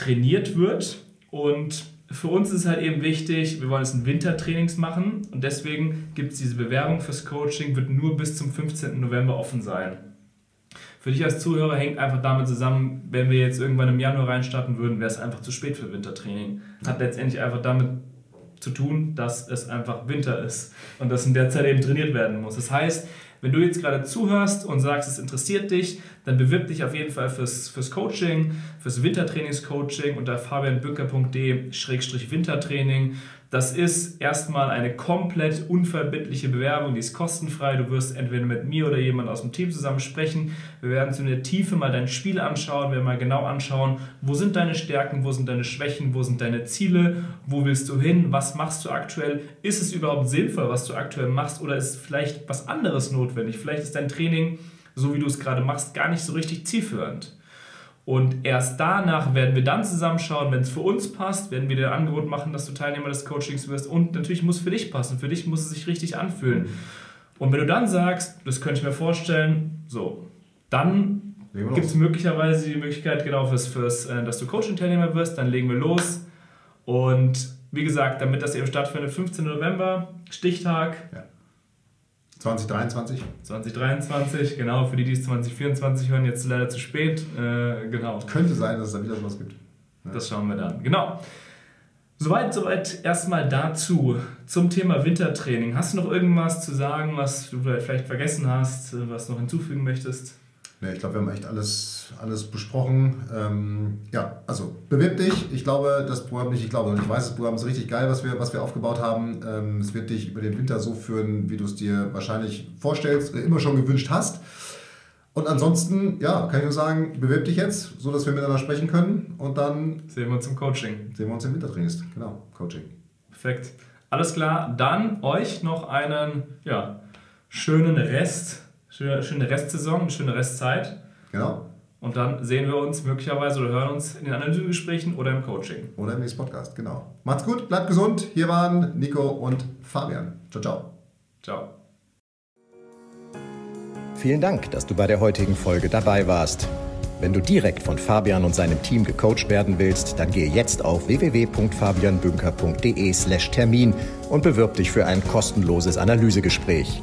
trainiert wird. Und für uns ist halt eben wichtig, wir wollen es in Wintertrainings machen und deswegen gibt es diese Bewerbung fürs Coaching, wird nur bis zum 15. November offen sein. Für dich als Zuhörer hängt einfach damit zusammen, wenn wir jetzt irgendwann im Januar reinstarten würden, wäre es einfach zu spät für Wintertraining. Hat letztendlich einfach damit zu tun, dass es einfach Winter ist und dass in der Zeit eben trainiert werden muss. Das heißt, wenn du jetzt gerade zuhörst und sagst, es interessiert dich, dann bewirb dich auf jeden Fall fürs, fürs Coaching, fürs Wintertrainingscoaching unter fabianbücker.de-wintertraining. Das ist erstmal eine komplett unverbindliche Bewerbung, die ist kostenfrei. Du wirst entweder mit mir oder jemand aus dem Team zusammen sprechen. Wir werden zu der Tiefe mal dein Spiel anschauen, wir werden mal genau anschauen, wo sind deine Stärken, wo sind deine Schwächen, wo sind deine Ziele, wo willst du hin, was machst du aktuell, ist es überhaupt sinnvoll, was du aktuell machst oder ist vielleicht was anderes notwendig? Vielleicht ist dein Training, so wie du es gerade machst, gar nicht so richtig zielführend. Und erst danach werden wir dann zusammenschauen, wenn es für uns passt, werden wir dir ein Angebot machen, dass du Teilnehmer des Coachings wirst. Und natürlich muss es für dich passen. Für dich muss es sich richtig anfühlen. Und wenn du dann sagst, das könnte ich mir vorstellen, so, dann gibt es möglicherweise die Möglichkeit, genau, fürs, fürs, äh, dass du Coaching-Teilnehmer wirst. Dann legen wir los. Und wie gesagt, damit das eben stattfindet, 15. November, Stichtag. Ja. 2023. 2023, genau. Für die, die es 2024 hören, jetzt leider zu spät. Äh, genau. Könnte sein, dass es da wieder sowas gibt. Ja. Das schauen wir dann. Genau. Soweit, soweit erstmal dazu. Zum Thema Wintertraining. Hast du noch irgendwas zu sagen, was du vielleicht vergessen hast, was du noch hinzufügen möchtest? Nee, ich glaube, wir haben echt alles, alles besprochen. Ähm, ja, also bewirb dich. Ich glaube, das Programm nicht, ich glaube, ich weiß, das Programm ist richtig geil, was wir, was wir aufgebaut haben. Ähm, es wird dich über den Winter so führen, wie du es dir wahrscheinlich vorstellst, äh, immer schon gewünscht hast. Und ansonsten, ja, kann ich nur sagen, bewirb dich jetzt, so dass wir miteinander sprechen können und dann sehen wir uns im Coaching. Sehen wir uns im Wintertrainings. Genau, Coaching. Perfekt. Alles klar, dann euch noch einen ja, schönen Rest schöne, schöne Restsaison, eine schöne Restzeit. Genau. Und dann sehen wir uns möglicherweise oder hören uns in den Analysegesprächen oder im Coaching. Oder im nächsten Podcast, genau. Macht's gut, bleibt gesund. Hier waren Nico und Fabian. Ciao, ciao. Ciao. Vielen Dank, dass du bei der heutigen Folge dabei warst. Wenn du direkt von Fabian und seinem Team gecoacht werden willst, dann gehe jetzt auf www.fabianbünker.de/termin und bewirb dich für ein kostenloses Analysegespräch.